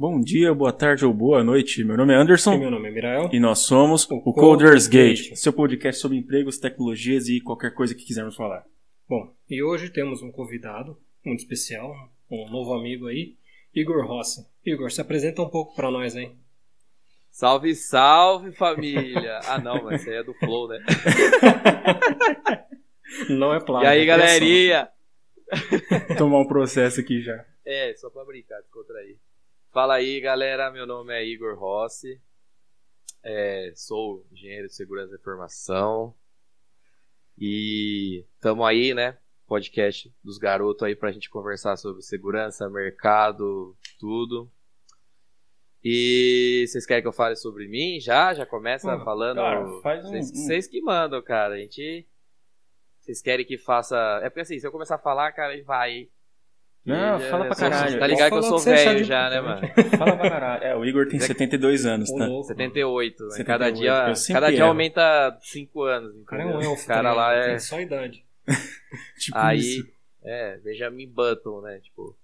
Bom dia, boa tarde ou boa noite. Meu nome é Anderson. E meu nome é Mirael. E nós somos o, o Coders Gate, seu podcast sobre empregos, tecnologias e qualquer coisa que quisermos falar. Bom, e hoje temos um convidado muito especial, um novo amigo aí, Igor Rossi. Igor, se apresenta um pouco para nós aí. Salve, salve família! ah não, mas isso aí é do Flow, né? não é plano. E aí, galerinha? Tomar um processo aqui já. É, só pra brincar, descontrair. Fala aí, galera. Meu nome é Igor Rossi. É, sou engenheiro de segurança da informação. E estamos aí, né? Podcast dos garotos aí pra gente conversar sobre segurança, mercado, tudo. E vocês querem que eu fale sobre mim já? Já começa falando. Cara, faz um, vocês, que mandam, cara. A gente. Vocês querem que faça. É porque assim, se eu começar a falar, cara, vai. Não, fala pra caralho. Tá ligado que eu sou velho já, né, mano? Fala pra caralho. É, o Igor tem 72 anos, tá? 78. 78. Cada dia, cada dia aumenta 5 anos. O cara é um elfo. Cara lá é. Tem só idade. tipo aí, isso. é, Benjamin Button, né? Tipo.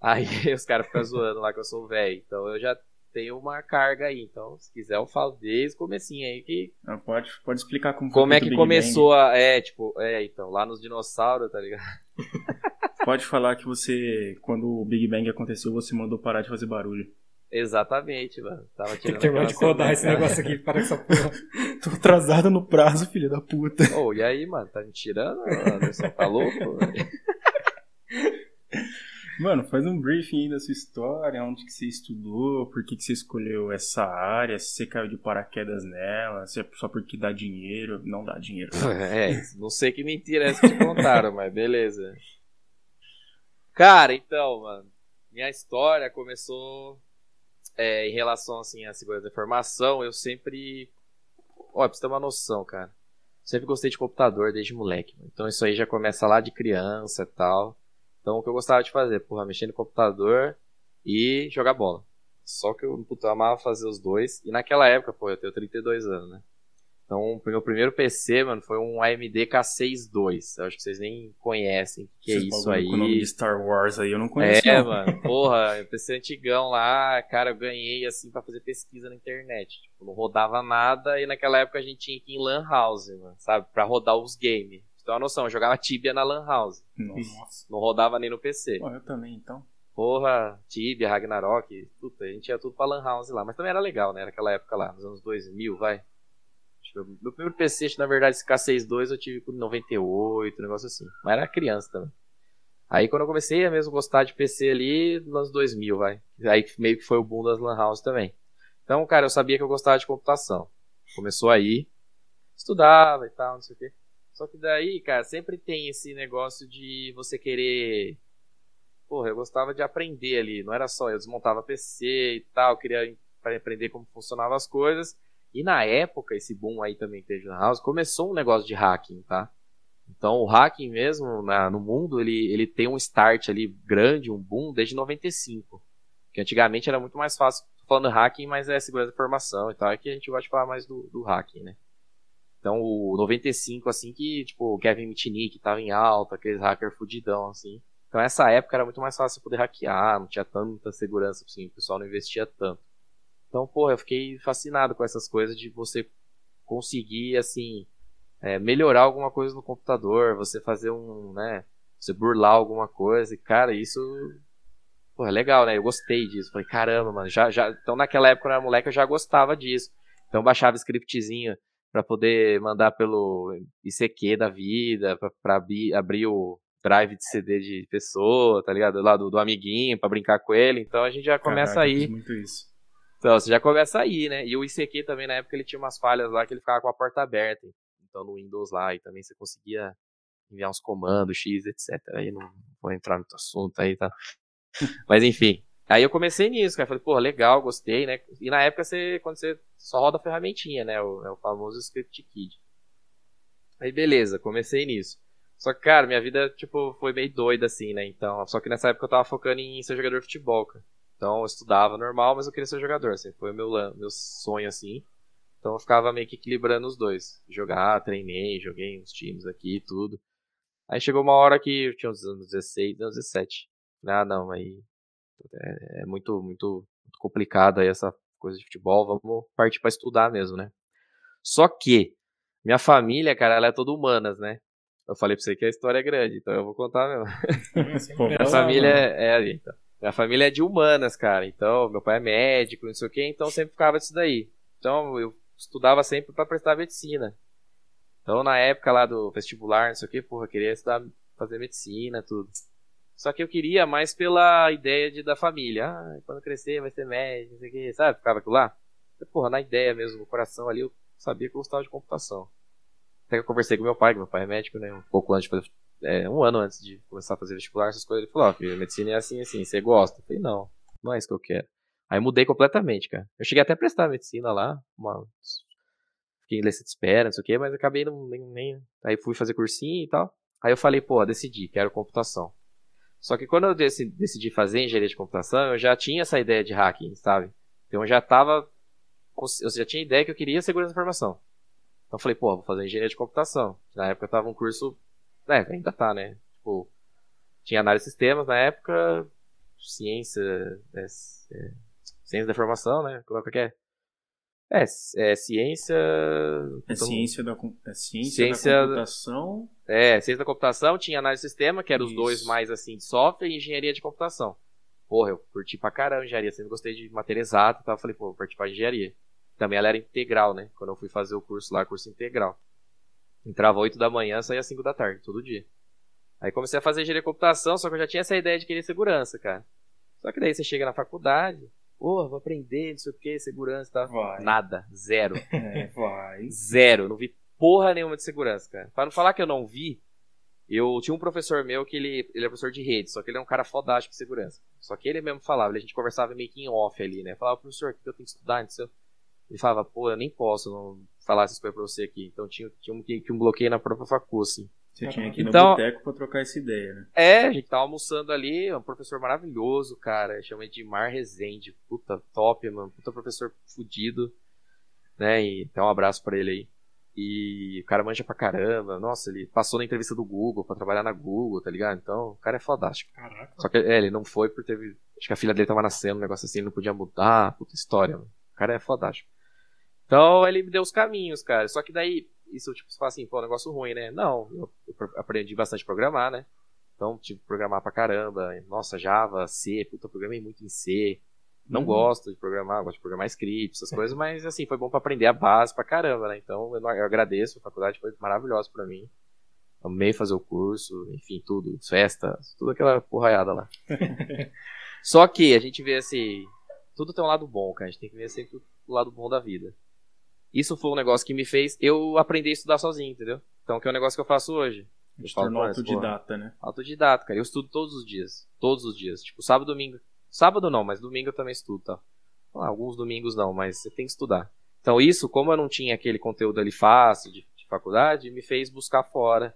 Aí os caras ficam zoando lá que eu sou velho. Então eu já tenho uma carga aí. Então, se quiser, eu falo desde o comecinho aí que. Ah, pode, pode explicar como Como é que começou Bang. a. É, tipo, é, então, lá nos dinossauros, tá ligado? Pode falar que você, quando o Big Bang aconteceu, você mandou parar de fazer barulho. Exatamente, mano. Tava tirando Tem que terminar de codar esse negócio aqui para essa porra. Tô atrasado no prazo, filho da puta. Ô, oh, e aí, mano? Tá me tirando? Anderson, tá louco? Mano, faz um briefing aí da sua história, onde que você estudou, por que, que você escolheu essa área, se você caiu de paraquedas nela, se é só porque dá dinheiro, não dá dinheiro. É, não sei que mentira é essa que te contaram, mas beleza. Cara, então, mano, minha história começou é, em relação assim à segurança da informação. Eu sempre, olha, pra você ter uma noção, cara. Sempre gostei de computador desde moleque. Mano. Então isso aí já começa lá de criança e tal. Então o que eu gostava de fazer, porra, mexer no computador e jogar bola. Só que eu, puta, eu amava fazer os dois. E naquela época, pô, eu tenho 32 anos, né? Então, meu primeiro PC, mano, foi um AMD K6 II. Eu acho que vocês nem conhecem o que é isso aí. Com o nome de Star Wars aí, eu não conheço. É, não. mano. Porra, PC antigão lá, cara, eu ganhei assim para fazer pesquisa na internet. Tipo, não rodava nada e naquela época a gente tinha que ir em Lan House, mano, sabe? Pra rodar os games. Então, a noção, eu jogava Tibia na Lan House. Nossa. Não rodava nem no PC. Pô, eu também, então. Porra, Tibia, Ragnarok, puta, a gente ia tudo pra Lan House lá. Mas também era legal, né? Naquela época lá, nos anos 2000, vai. Meu primeiro PC, na verdade, esse K62 eu tive com 98, um negócio assim. Mas era criança também. Aí quando eu comecei a mesmo gostar de PC ali, nos anos 2000, vai. Aí meio que foi o boom das Lan House também. Então, cara, eu sabia que eu gostava de computação. Começou aí, estudava e tal, não sei o quê. Só que daí, cara, sempre tem esse negócio de você querer. Porra, eu gostava de aprender ali. Não era só eu desmontava PC e tal, queria aprender como funcionavam as coisas. E na época, esse boom aí também teve na House, começou um negócio de hacking, tá? Então o hacking mesmo na, no mundo, ele, ele tem um start ali grande, um boom, desde 95. Que antigamente era muito mais fácil, tô falando hacking, mas é segurança da informação e tal, é que a gente gosta de falar mais do, do hacking, né? Então o 95, assim, que tipo, o Kevin Mitnick tava em alta, aqueles hackers fudidão, assim. Então essa época era muito mais fácil poder hackear, não tinha tanta segurança, assim, o pessoal não investia tanto. Então, porra, eu fiquei fascinado com essas coisas de você conseguir, assim, é, melhorar alguma coisa no computador, você fazer um, né, você burlar alguma coisa, e cara, isso, porra, é legal, né, eu gostei disso, falei, caramba, mano, já, já, então naquela época quando eu era moleque eu já gostava disso, então baixava scriptzinho para poder mandar pelo ICQ da vida, para abrir, abrir o drive de CD de pessoa, tá ligado? Lá do, do amiguinho, para brincar com ele, então a gente já começa Caraca, aí. Muito isso. Então, você já começa aí, né? E o ICQ também, na época, ele tinha umas falhas lá que ele ficava com a porta aberta. Então, no Windows lá, e também você conseguia enviar uns comandos, X, etc. Aí não vou entrar no assunto aí, tá? Mas, enfim. Aí eu comecei nisso, cara. Falei, pô, legal, gostei, né? E na época, você, quando você só roda a ferramentinha, né? O, é o famoso Script Kid. Aí, beleza, comecei nisso. Só que, cara, minha vida, tipo, foi meio doida, assim, né? Então, só que nessa época eu tava focando em ser jogador de futebol, cara. Então eu estudava normal, mas eu queria ser jogador, assim, foi o meu, meu sonho assim. Então eu ficava meio que equilibrando os dois. Jogar, treinei, joguei uns times aqui e tudo. Aí chegou uma hora que eu tinha uns anos 16, anos 17. Falei, ah não, aí é, é muito, muito, muito complicado aí essa coisa de futebol, vamos partir para estudar mesmo, né? Só que minha família, cara, ela é toda humanas, né? Eu falei pra você que a história é grande, então eu vou contar mesmo. minha família é, é então. Minha família é de humanas, cara. Então, meu pai é médico, não sei o quê, então sempre ficava disso daí. Então, eu estudava sempre para prestar medicina. Então, na época lá do vestibular, não sei o quê, porra, eu queria estudar, fazer medicina, tudo. Só que eu queria mais pela ideia de, da família. Ah, quando crescer vai ser médico, não sei o quê, sabe? Ficava aquilo lá. Porra, na ideia mesmo, no coração ali, eu sabia que eu gostava de computação. Até que eu conversei com meu pai, que meu pai é médico, né? Um pouco antes de é, um ano antes de começar a fazer vestibular, essas coisas, ele falou, ó, oh, medicina é assim, assim, você gosta? Eu falei, não, não é isso que eu quero. Aí mudei completamente, cara. Eu cheguei até a prestar medicina lá, uma... fiquei em lista de espera, não sei o quê, mas acabei não, nem, nem... Aí fui fazer cursinho e tal. Aí eu falei, pô, decidi, quero computação. Só que quando eu decidi fazer engenharia de computação, eu já tinha essa ideia de hacking, sabe? Então eu já tava. Eu já tinha ideia que eu queria segurança da informação. Então eu falei, pô, vou fazer engenharia de computação. Na época tava um curso é, ainda tá, né? Tipo, tinha análise de sistemas na época, ciência, é, é, ciência da informação, né? Como é que é? É, é ciência. É então, ciência, da, é ciência, ciência da computação. É, ciência da computação, tinha análise de sistema, que eram os dois mais assim de software, e engenharia de computação. Porra, eu curti pra caramba engenharia, sempre gostei de matéria exata e tal. Falei, pô, vou partir pra engenharia. Também ela era integral, né? Quando eu fui fazer o curso lá, curso integral. Entrava 8 da manhã, saía 5 da tarde, todo dia. Aí comecei a fazer engenharia de computação, só que eu já tinha essa ideia de querer segurança, cara. Só que daí você chega na faculdade, pô, vou aprender, não sei o que, segurança e tal. Vai. Nada, zero. É, vai. Zero, não vi porra nenhuma de segurança, cara. Pra não falar que eu não vi, eu tinha um professor meu que ele, ele é professor de rede, só que ele é um cara fodástico de segurança. Só que ele mesmo falava, a gente conversava meio que em off ali, né? Falava, professor, o que eu tenho que estudar? Não sei. Ele falava, pô, eu nem posso não falar essas coisas pra você aqui. Então tinha, tinha um, que um bloqueio na própria facu, assim. Você tinha que ir então, no boteco pra trocar essa ideia, né? É, a gente tava almoçando ali, um professor maravilhoso, cara. Chama Edmar Rezende. Puta top, mano. Puta professor fudido. Né? E então um abraço pra ele aí. E o cara manja pra caramba. Nossa, ele passou na entrevista do Google pra trabalhar na Google, tá ligado? Então, o cara é fodástico. Caraca. Só que é, ele não foi porque teve. Acho que a filha dele tava nascendo, um negócio assim, ele não podia mudar. Puta história, mano. O cara é fodástico. Então ele me deu os caminhos, cara. Só que daí, isso tipo, você fala assim, pô, é um negócio ruim, né? Não, eu, eu aprendi bastante a programar, né? Então tive que programar pra caramba. Nossa, Java, C, puta, programei muito em C. Não uhum. gosto de programar, gosto de programar scripts, essas coisas, mas assim, foi bom para aprender a base pra caramba, né? Então eu, eu agradeço, a faculdade foi maravilhosa para mim. Amei fazer o curso, enfim, tudo, festas, tudo aquela porraiada lá. Só que a gente vê assim, tudo tem um lado bom, cara. A gente tem que ver sempre o lado bom da vida. Isso foi um negócio que me fez eu aprender a estudar sozinho, entendeu? Então, que é um negócio que eu faço hoje. Eu tornou autodidata, né? Autodidata, cara. Eu estudo todos os dias. Todos os dias. Tipo, sábado, domingo. Sábado não, mas domingo eu também estudo, tá? Ah, alguns domingos não, mas você tem que estudar. Então, isso, como eu não tinha aquele conteúdo ali fácil de, de faculdade, me fez buscar fora,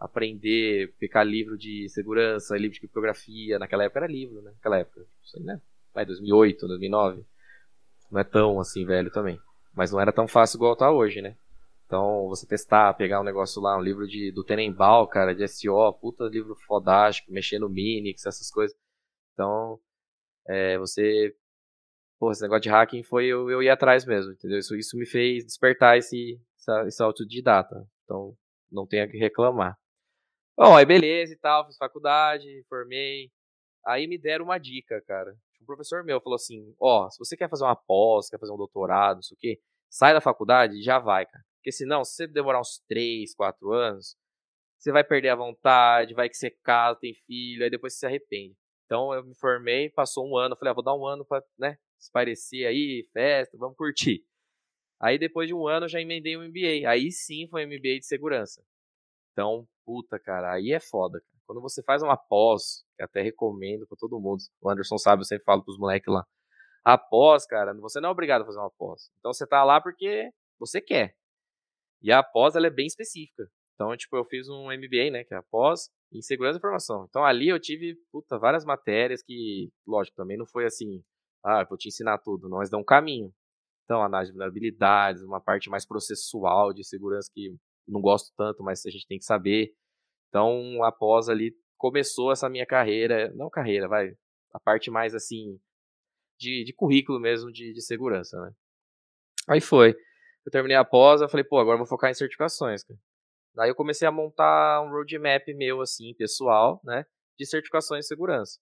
aprender, pegar livro de segurança, livro de criptografia. Naquela época era livro, né? Naquela época, isso aí, né? Vai, 2008, 2009. Não é tão assim velho também. Mas não era tão fácil igual tá hoje, né? Então, você testar, pegar um negócio lá, um livro de, do Tenenbaum, cara, de SEO, puta livro fodástico, mexer no Minix, essas coisas. Então, é, você. Pô, esse negócio de hacking foi eu, eu ir atrás mesmo, entendeu? Isso, isso me fez despertar esse, essa, esse autodidata. Então, não tenho que reclamar. Bom, aí beleza e tal, fiz faculdade, formei. Aí me deram uma dica, cara um professor meu falou assim: ó, se você quer fazer uma pós, quer fazer um doutorado, não sei o quê, sai da faculdade e já vai, cara. Porque senão, se você demorar uns 3, 4 anos, você vai perder a vontade, vai que você casa, tem filho, aí depois você se arrepende. Então eu me formei, passou um ano, falei, ah, vou dar um ano pra, né, se parecer aí, festa, vamos curtir. Aí depois de um ano eu já emendei um MBA. Aí sim foi MBA de segurança. Então, puta, cara, aí é foda. Quando você faz uma pós, que até recomendo para todo mundo, o Anderson sabe, eu sempre falo pros moleques lá. A pós, cara, você não é obrigado a fazer uma pós. Então você tá lá porque você quer. E a pós, ela é bem específica. Então, tipo, eu fiz um MBA, né, que é a pós em segurança da informação. Então ali eu tive, puta, várias matérias que, lógico, também não foi assim, ah, vou te ensinar tudo, não, mas dá um caminho. Então, análise de vulnerabilidades, uma parte mais processual de segurança que não gosto tanto, mas a gente tem que saber. Então, após ali, começou essa minha carreira, não carreira, vai, a parte mais assim, de, de currículo mesmo de, de segurança, né? Aí foi. Eu terminei a pós, eu falei, pô, agora vou focar em certificações, cara. Daí eu comecei a montar um roadmap meu, assim, pessoal, né? De certificações de segurança.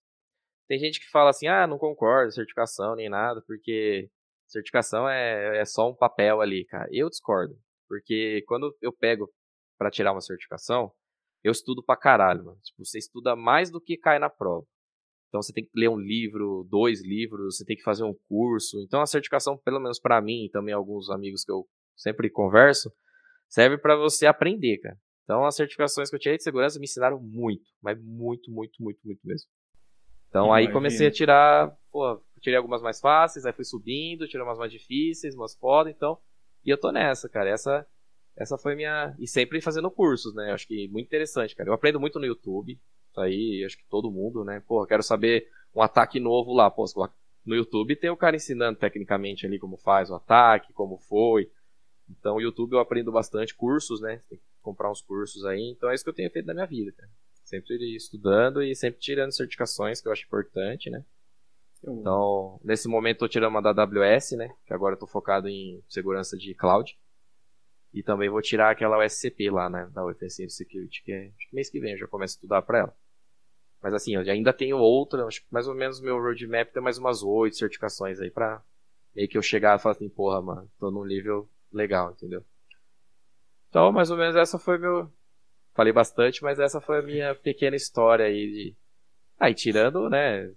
Tem gente que fala assim, ah, não concordo, certificação nem nada, porque certificação é, é só um papel ali, cara. Eu discordo. Porque quando eu pego para tirar uma certificação, eu estudo pra caralho, mano. Tipo, você estuda mais do que cai na prova. Então você tem que ler um livro, dois livros, você tem que fazer um curso. Então a certificação, pelo menos para mim e também alguns amigos que eu sempre converso, serve para você aprender, cara. Então as certificações que eu tirei de segurança me ensinaram muito, mas muito, muito, muito, muito mesmo. Então Imagina. aí comecei a tirar, pô, tirei algumas mais fáceis, aí fui subindo, tirei umas mais difíceis, umas foda, então, e eu tô nessa, cara. Essa essa foi minha e sempre fazendo cursos, né? Acho que muito interessante, cara. Eu aprendo muito no YouTube. Isso aí, acho que todo mundo, né? Pô, quero saber um ataque novo lá, pô, no YouTube tem o cara ensinando tecnicamente ali como faz o ataque, como foi. Então, o YouTube eu aprendo bastante cursos, né? Tem que comprar uns cursos aí. Então, é isso que eu tenho feito na minha vida, cara. Sempre estudando e sempre tirando certificações, que eu acho importante, né? Então, nesse momento, estou tirando uma da AWS, né? Que agora eu tô focado em segurança de cloud. E também vou tirar aquela USCP lá, né? Da Offensive Security, que é, que mês que vem eu já começo a estudar para ela. Mas assim, eu ainda tenho outra, acho que mais ou menos meu roadmap tem mais umas oito certificações aí pra meio que eu chegar e falar assim, porra, mano, tô num nível legal, entendeu? Então, mais ou menos essa foi meu. Falei bastante, mas essa foi a minha pequena história aí de. Aí, ah, tirando, né?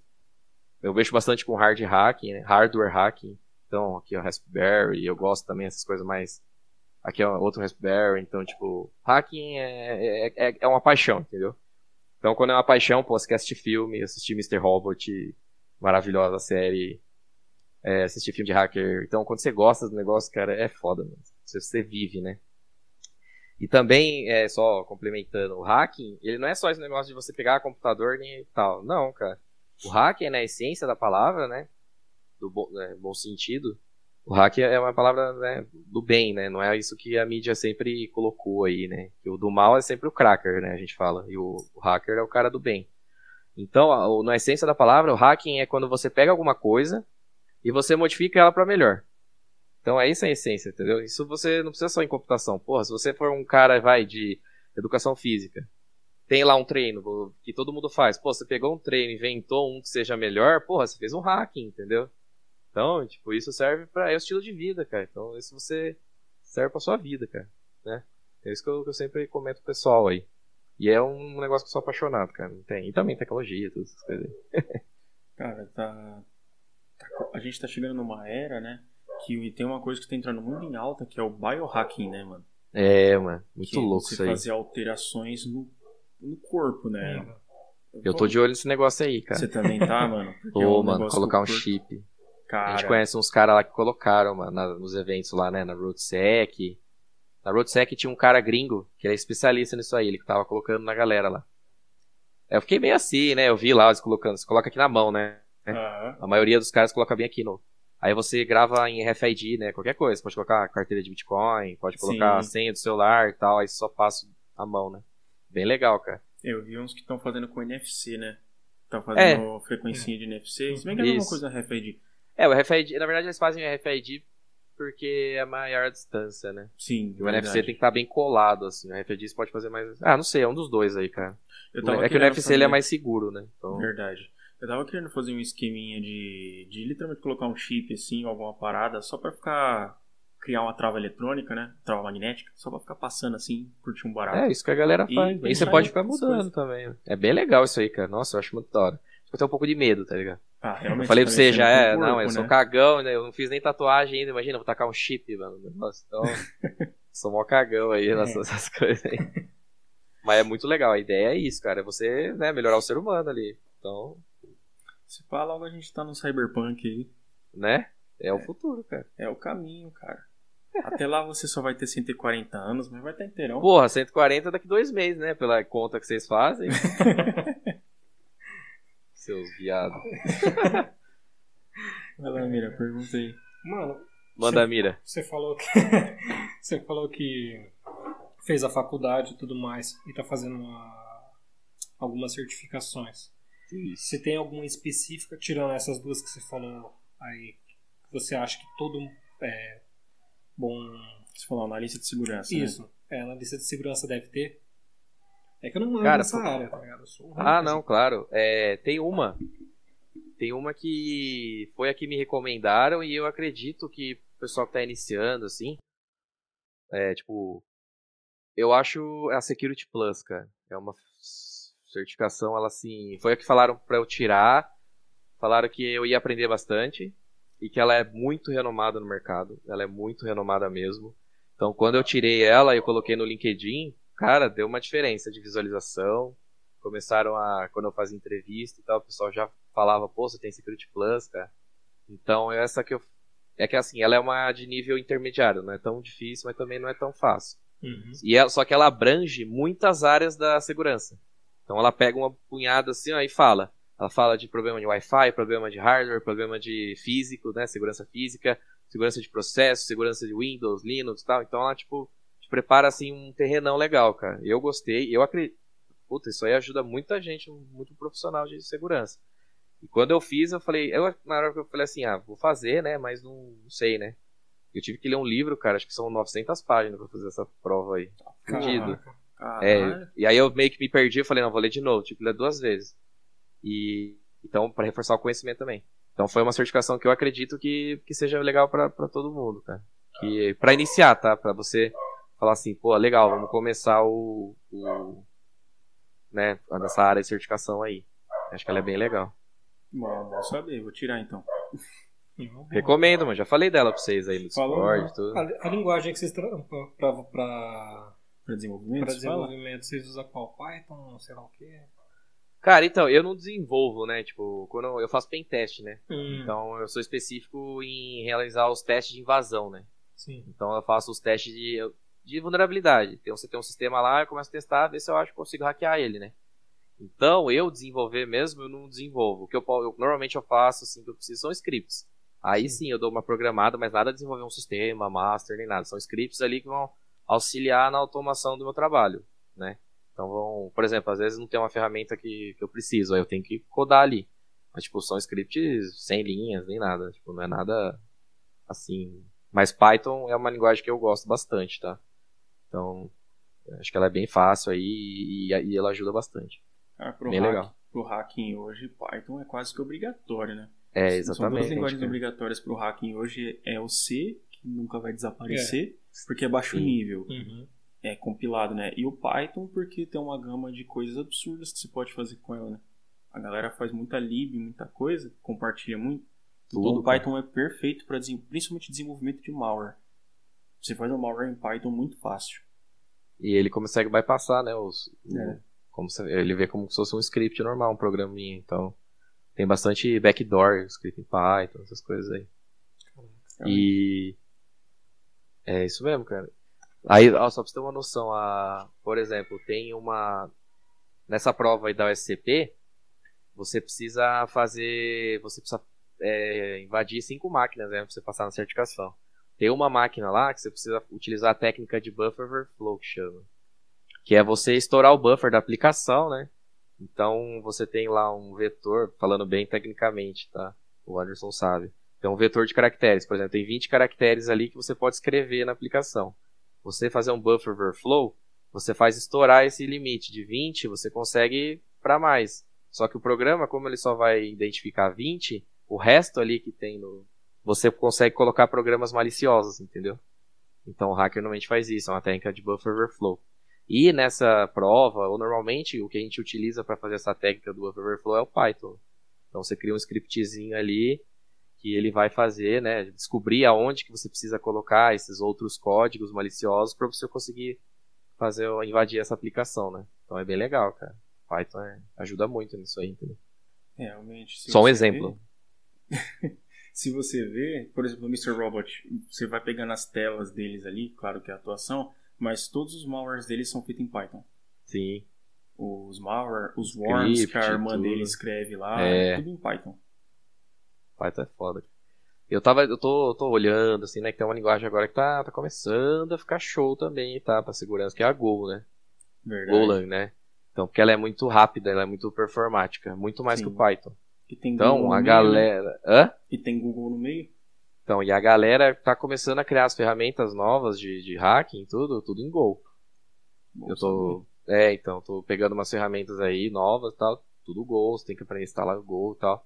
Eu vejo bastante com hard hacking, né? Hardware hacking. Então, aqui o Raspberry, eu gosto também dessas coisas mais aqui é outro Raspberry, então, tipo, hacking é, é, é, é uma paixão, entendeu? Então, quando é uma paixão, quer assistir filme, assistir Mr. Robot, maravilhosa série, é, assistir filme de hacker. Então, quando você gosta do negócio, cara, é foda, mano. Você vive, né? E também, é, só complementando, o hacking, ele não é só esse negócio de você pegar computador nem tal. Não, cara. O hacking, na essência da palavra, né? Do bom, né, bom sentido, o hack é uma palavra né, do bem, né? Não é isso que a mídia sempre colocou aí, né? Que o do mal é sempre o cracker, né? A gente fala. E o, o hacker é o cara do bem. Então, na essência da palavra, o hacking é quando você pega alguma coisa e você modifica ela para melhor. Então é isso a essência, entendeu? Isso você não precisa só em computação. Porra, se você for um cara, vai, de educação física, tem lá um treino que todo mundo faz. Pô, você pegou um treino, inventou um que seja melhor, porra, você fez um hacking, entendeu? Então, tipo, isso serve para é o estilo de vida, cara. Então, isso você serve para sua vida, cara, né? É isso que eu, que eu sempre comento pro pessoal aí. E é um negócio que eu sou apaixonado, cara. Tem, e também tecnologia, todas essas coisas aí. cara, tá, tá, A gente tá chegando numa era, né? Que tem uma coisa que tá entrando muito em alta, que é o biohacking, né, mano? É, mano. Muito que louco isso aí. fazer alterações no, no corpo, né? É. Eu tô de olho nesse negócio aí, cara. Você também tá, mano? Tô, é um mano. Colocar um corpo... chip. Cara. A gente conhece uns caras lá que colocaram, mano, na, nos eventos lá, né, na RoadSec. Na RoadSec tinha um cara gringo, que era especialista nisso aí, ele que tava colocando na galera lá. Eu fiquei meio assim, né, eu vi lá eles colocando, você coloca aqui na mão, né. Uhum. A maioria dos caras coloca bem aqui no... Aí você grava em RFID, né, qualquer coisa, pode colocar carteira de Bitcoin, pode colocar a senha do celular e tal, aí só passa a mão, né. Bem legal, cara. Eu vi uns que estão fazendo com NFC, né. Tá fazendo é. frequência de NFC. Se bem que é uma coisa RFID. É, o RFID, na verdade eles fazem o RFID porque é maior a distância, né? Sim. E o NFC tem que estar bem colado, assim. O RFID você pode fazer mais. Ah, não sei, é um dos dois aí, cara. é que o NFC fazer... ele é mais seguro, né? Então... Verdade. Eu tava querendo fazer um esqueminha de, de literalmente colocar um chip assim, alguma parada, só pra ficar. criar uma trava eletrônica, né? Trava magnética, só pra ficar passando assim, curtir um barato. É, isso que a galera faz. E, e você pode ficar mudando também. É bem legal isso aí, cara. Nossa, eu acho muito da hora. Eu tenho um pouco de medo, tá ligado? Ah, eu falei pra você já, é, corpo, não, eu né? sou cagão, né? Eu não fiz nem tatuagem ainda, imagina, vou tacar um chip, mano. Nossa, então, sou mó cagão aí nessas é. coisas aí. Mas é muito legal, a ideia é isso, cara, é você, né, melhorar o ser humano ali. Então. Se pá, logo a gente tá no cyberpunk aí. Né? É, é o futuro, cara. É o caminho, cara. Até lá você só vai ter 140 anos, mas vai estar inteirão. Porra, 140 daqui dois meses, né? Pela conta que vocês fazem. Seus viados. Vai lá, Mira, pergunta aí. Mano. Manda, Mira. Você falou que. você falou que fez a faculdade e tudo mais e tá fazendo uma, algumas certificações. Isso. Você tem alguma específica, tirando essas duas que você falou aí você acha que todo é, bom. Você falou analista de segurança. Isso, Né? é, analista de segurança deve ter. É que eu não mando Cara, nessa pô- área, tá ligado? Eu sou Ah, não, claro. É, tem uma. Tem uma que foi a que me recomendaram e eu acredito que o pessoal que tá iniciando, assim. É, tipo. Eu acho a Security Plus, cara. É uma certificação, ela assim. Foi a que falaram pra eu tirar. Falaram que eu ia aprender bastante. E que ela é muito renomada no mercado. Ela é muito renomada mesmo. Então, quando eu tirei ela e coloquei no LinkedIn, cara, deu uma diferença de visualização começaram a. Quando eu fazia entrevista e tal, o pessoal já falava, pô, você tem Security Plus, cara. Então essa que eu. É que assim, ela é uma de nível intermediário, não é tão difícil, mas também não é tão fácil. Uhum. E ela, só que ela abrange muitas áreas da segurança. Então ela pega uma punhada assim ó, e fala. Ela fala de problema de Wi-Fi, problema de hardware, problema de físico, né? Segurança física, segurança de processo, segurança de Windows, Linux e tal. Então ela, tipo, prepara assim um terrenão legal, cara. Eu gostei, eu acredito. Puta, isso aí ajuda muita gente, muito profissional de segurança. E quando eu fiz, eu falei, eu, na hora que eu falei assim, ah, vou fazer, né, mas não, não sei, né. Eu tive que ler um livro, cara, acho que são 900 páginas pra fazer essa prova aí. Fudido. É, e aí eu meio que me perdi, eu falei, não, vou ler de novo, tive que ler duas vezes. E então para reforçar o conhecimento também. Então foi uma certificação que eu acredito que, que seja legal pra pra todo mundo, cara. Que para iniciar, tá? Pra você falar assim, pô, legal, vamos começar o, o né, nessa área de certificação aí. Acho que ela é bem legal. Bom, bom saber, vou tirar então. Recomendo, mano. Já falei dela pra vocês aí no Falou, Discord, tudo. A, a linguagem que vocês trabalham pra, pra, Pra desenvolvimento? pra você fala? desenvolvimento, vocês usam qual? Python, sei lá o quê? Cara, então, eu não desenvolvo, né? Tipo, quando eu, eu faço pen test, né? Hum, Então eu sou específico em realizar os testes de invasão, né? sim. Então eu faço os testes de, de vulnerabilidade. Então você tem um sistema lá, eu começo a testar, ver se eu acho que consigo hackear ele, né? Então eu desenvolver mesmo, eu não desenvolvo. O que eu, eu- normalmente eu faço, assim, que eu preciso são scripts. Aí sim eu dou uma programada, mas nada de desenvolver um sistema, master, nem nada. São scripts ali que vão auxiliar na automação do meu trabalho, né? Então vão, por exemplo, às vezes não tem uma ferramenta que, que eu preciso, aí eu tenho que codar ali. Mas tipo, são scripts sem linhas, nem nada. Tipo, não é nada assim. Mas Python é uma linguagem que eu gosto bastante, tá? Então, acho que ela é bem fácil aí e, e ela ajuda bastante. Cara, pro, Bem hack, legal. pro hacking hoje, Python é quase que obrigatório, né? É, São duas exatamente. linguagens cara. obrigatórias pro hacking hoje. É o C, que nunca vai desaparecer, porque é baixo Sim. nível. Uhum. É compilado, né? E o Python, porque tem uma gama de coisas absurdas que você pode fazer com ela, né? A galera faz muita lib, muita coisa, compartilha muito. Então Tudo, o cara. Python é perfeito para principalmente desenvolvimento de malware. Você faz um malware em Python muito fácil. E ele consegue bypassar, né? Os, É. como se- ele vê como se fosse um script normal, um programinha. Então, tem bastante backdoor escrito em Python, essas coisas aí. E. É isso mesmo, cara. Aí, ó, só pra você ter uma noção, a, por exemplo, tem uma. Nessa prova aí da USCP, você precisa fazer. Você precisa é, invadir cinco máquinas, né? Pra você passar na certificação. Tem uma máquina lá que você precisa utilizar a técnica de buffer overflow, que chama. Que é você estourar o buffer da aplicação, né? Então você tem lá um vetor, falando bem tecnicamente, tá? O Anderson sabe. Tem um vetor de caracteres, por exemplo, tem 20 caracteres ali que você pode escrever na aplicação. Você fazer um buffer overflow, você faz estourar esse limite de 20, você consegue para mais. Só que o programa, como ele só vai identificar 20, o resto ali que tem no. Você consegue colocar programas maliciosos, entendeu? Então o hacker normalmente faz isso, é uma técnica de buffer overflow. E nessa prova, ou normalmente o que a gente utiliza para fazer essa técnica do buffer overflow é o Python. Então você cria um scriptzinho ali que ele vai fazer, né, descobrir aonde que você precisa colocar esses outros códigos maliciosos para você conseguir fazer invadir essa aplicação, né? Então é bem legal, cara. Python é- ajuda muito nisso aí, entendeu? É, realmente. Só um exemplo. se você vê, por exemplo, no Mr. Robot, você vai pegando as telas deles ali, claro que é a atuação, mas todos os malwares deles são feitos em Python. Sim. Os malware, os worms Script, que a irmã tudo. dele escreve lá, É. tudo em Python. Python é foda. Eu tava, eu tô, tô olhando, assim, né, que tem uma linguagem agora que tá, tá começando a ficar show também, tá, pra segurança, que é a Go, né? Verdade. Golang, né? Então, porque ela é muito rápida, ela é muito performática, muito mais Sim. que o Python. Então, Google a meio, né? galera. Hã? E tem Google no meio. Então, e a galera tá começando a criar as ferramentas novas de, de hacking, tudo, tudo em Go. Bom Eu tô. É, então, tô pegando umas ferramentas aí novas e tal, tudo Go, você tem que aprender a instalar o Go e tal.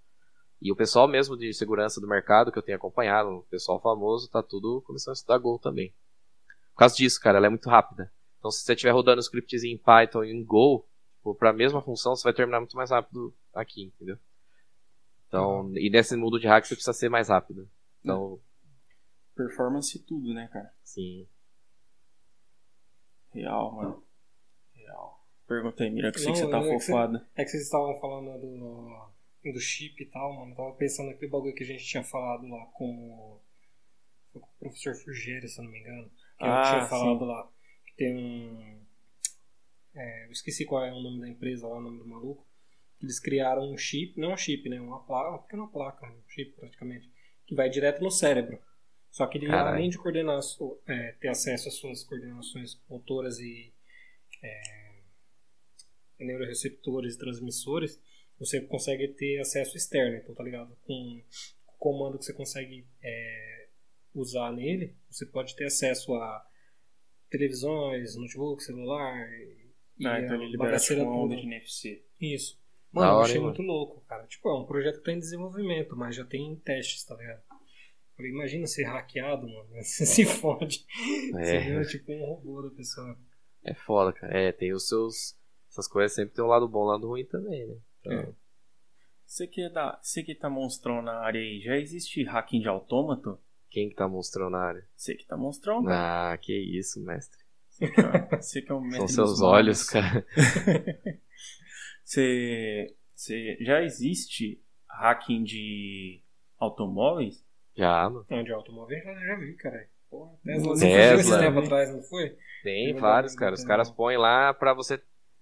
E o pessoal mesmo de segurança do mercado que eu tenho acompanhado, o pessoal famoso, tá tudo começando a estudar Go também. Por causa disso, cara, ela é muito rápida. Então, se você estiver rodando um scriptzinho em Python e em Go, tipo, pra mesma função, você vai terminar muito mais rápido aqui, entendeu? Então, e nesse mundo de hack você precisa ser mais rápido. Então, Performance e tudo, né, cara? sim. Real, mano. Real. Pergunta aí, Mira, que eu sei que você tá é que fofada. É que vocês estavam falando do, do chip e tal, mano. Eu tava pensando naquele bagulho que a gente tinha falado lá com, o- foi com o professor Fugere, se eu não me engano. Que Ah, eu tinha sim. falado lá. Que tem um. é, eu esqueci qual é o nome da empresa lá, o nome do maluco. Eles criaram um chip, não um chip, né? Uma placa, uma pequena placa, um chip praticamente, que vai direto no cérebro. Só que ele, Caralho. além de coordenar, é, ter acesso às suas coordenações motoras e neuroreceptores e transmissores, você consegue ter acesso externo, então tá ligado? Com o comando que você consegue é, usar nele, você pode ter acesso a televisões, notebook, celular. E Ah, então a ele libera bagaceira tipo onda de NFC. Isso. Mano, eu hora, achei hein, muito louco, cara. Tipo, é um projeto que tá em desenvolvimento, mas já tem testes, tá ligado? Falei, imagina ser hackeado, mano. Você se fode. Você É. vira tipo um robô da pessoa. É foda, cara. É, tem os seus. Essas coisas sempre tem um lado bom e um lado ruim também, né? Então, É. Você que, é da, você que tá monstrão na área aí, já existe hacking de autômato? Quem que tá mostrando na área? Você que tá monstrão, cara. Ah, que isso, mestre. Você que é, você que é o mestre São seus olhos, cara. Você, você já existe hacking de automóveis? Já, mano. Não, de automóvel já, já vi, cara. Porra, Tesla, Tesla, né? tempo atrás, não foi? Tem Tem vários, cara. Os tem caras põem lá pra você.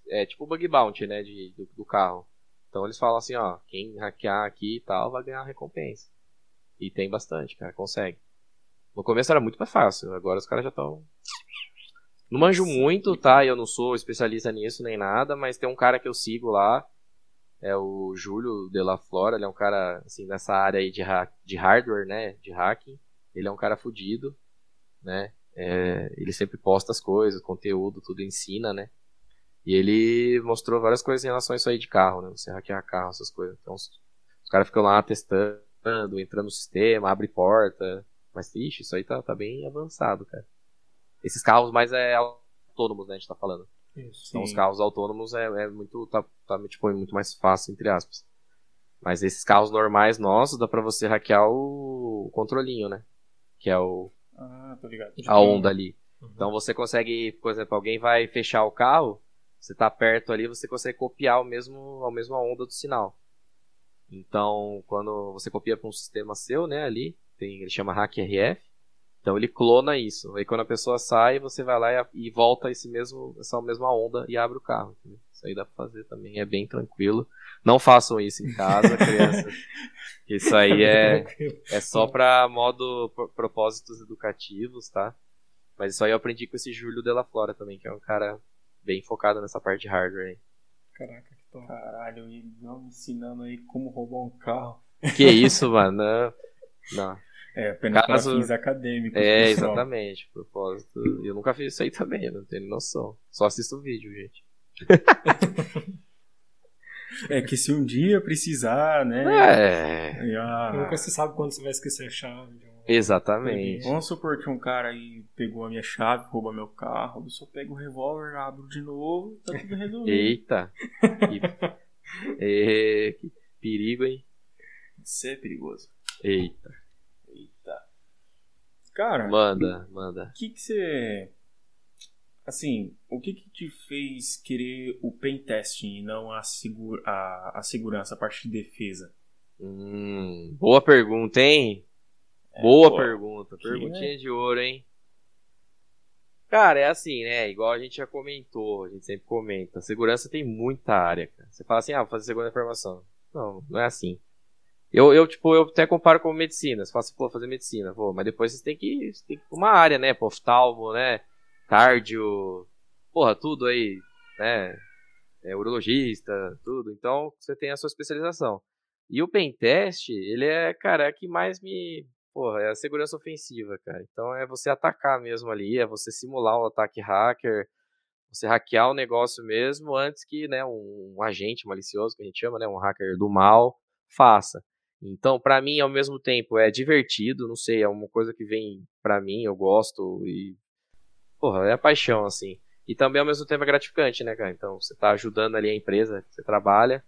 É tipo o bug bounty, né? De, do, do carro. Então eles falam assim, ó, quem hackear aqui e tal vai ganhar recompensa. E tem bastante, cara, consegue. No começo era muito mais fácil, agora os caras já estão. Não manjo muito, tá? Eu não sou especialista nisso nem nada, mas tem um cara que eu sigo lá, é o Júlio de la Flora, ele é um cara, assim, nessa área aí de, de hardware, né? De hacking. Ele é um cara fudido, né? É, ele sempre posta as coisas, conteúdo, tudo ensina, né? E ele mostrou várias coisas em relação a isso aí de carro, né? Você hackear carro, essas coisas. Então os, os caras ficam lá testando, entrando no sistema, abre porta. Mas, ixi, isso aí tá, tá bem avançado, cara. Esses carros mais é autônomos, né? A gente tá falando. Isso. Então, os carros autônomos é, é muito, tá, tá, tipo, é muito mais fácil, entre aspas. Mas esses carros normais nossos, dá pra você hackear o, o controlinho, né? Que é o, Ah, tô ligado. a onda ali. Uhum. Então você consegue, por exemplo, alguém vai fechar o carro, você tá perto ali, você consegue copiar o mesmo, a mesma onda do sinal. Então, quando você copia para um sistema seu, né, ali, tem, ele chama hack RF, então ele clona isso. Aí quando a pessoa sai, você vai lá e, e volta esse mesmo, essa mesma onda e abre o carro. entendeu? Isso aí dá pra fazer também, é bem tranquilo. Não façam isso em casa, crianças. Isso aí é, Tranquilo. é só pra modo pro- propósitos educativos, tá? Mas isso aí eu aprendi com esse Júlio de la Flora também, que é um cara bem focado nessa parte de hardware aí. Caraca, que top. Caralho, e não me ensinando aí como roubar um carro. Que isso, mano? Não. É, apenas Caso- para fins acadêmicos. É, pessoal. exatamente, propósito. Eu nunca fiz isso aí também, eu não tenho noção. Só assisto o vídeo, gente. É que se um dia precisar, né? É, e, ah, Nunca se sabe quando você vai esquecer a chave. de um- exatamente. Vamos supor que um cara aí pegou a minha chave, rouba meu carro, eu só pego o revólver, abro de novo, tá tudo resolvido. Eita. Que, É, que perigo, hein? Isso é perigoso. Eita. Cara, Manda, manda. o que que você... Assim, o que que te fez querer o pen testing e não a, segura, a, a segurança, a parte de defesa? Hum, boa pergunta, hein? boa pô, pergunta. que, Perguntinha de ouro, hein? Cara, é assim, né? Igual a gente já comentou, a gente sempre comenta. Segurança tem muita área, cara. Você fala assim, ah, vou fazer segurança informação. Não, não é assim. Eu, eu, tipo, eu até comparo com medicina. Você fala assim, pô, fazer medicina. Pô, mas depois você tem que, tem ir pra uma área, né? Pô, oftalmo, né? Cardio. Porra, tudo aí, né? É, urologista, tudo. Então, você tem a sua especialização. E o pentest, ele é, cara, é que mais me. Porra, é a segurança ofensiva, cara. Então é você atacar mesmo ali, é você simular o ataque hacker, você hackear o negócio mesmo antes que né, um, um agente malicioso, que a gente chama, né, um hacker do mal, faça. Então, para mim, ao mesmo tempo, é divertido, não sei, é uma coisa que vem para mim, eu gosto e. Porra, é paixão, assim. E também, ao mesmo tempo, é gratificante, né, cara? Então, você tá ajudando ali a empresa você trabalha.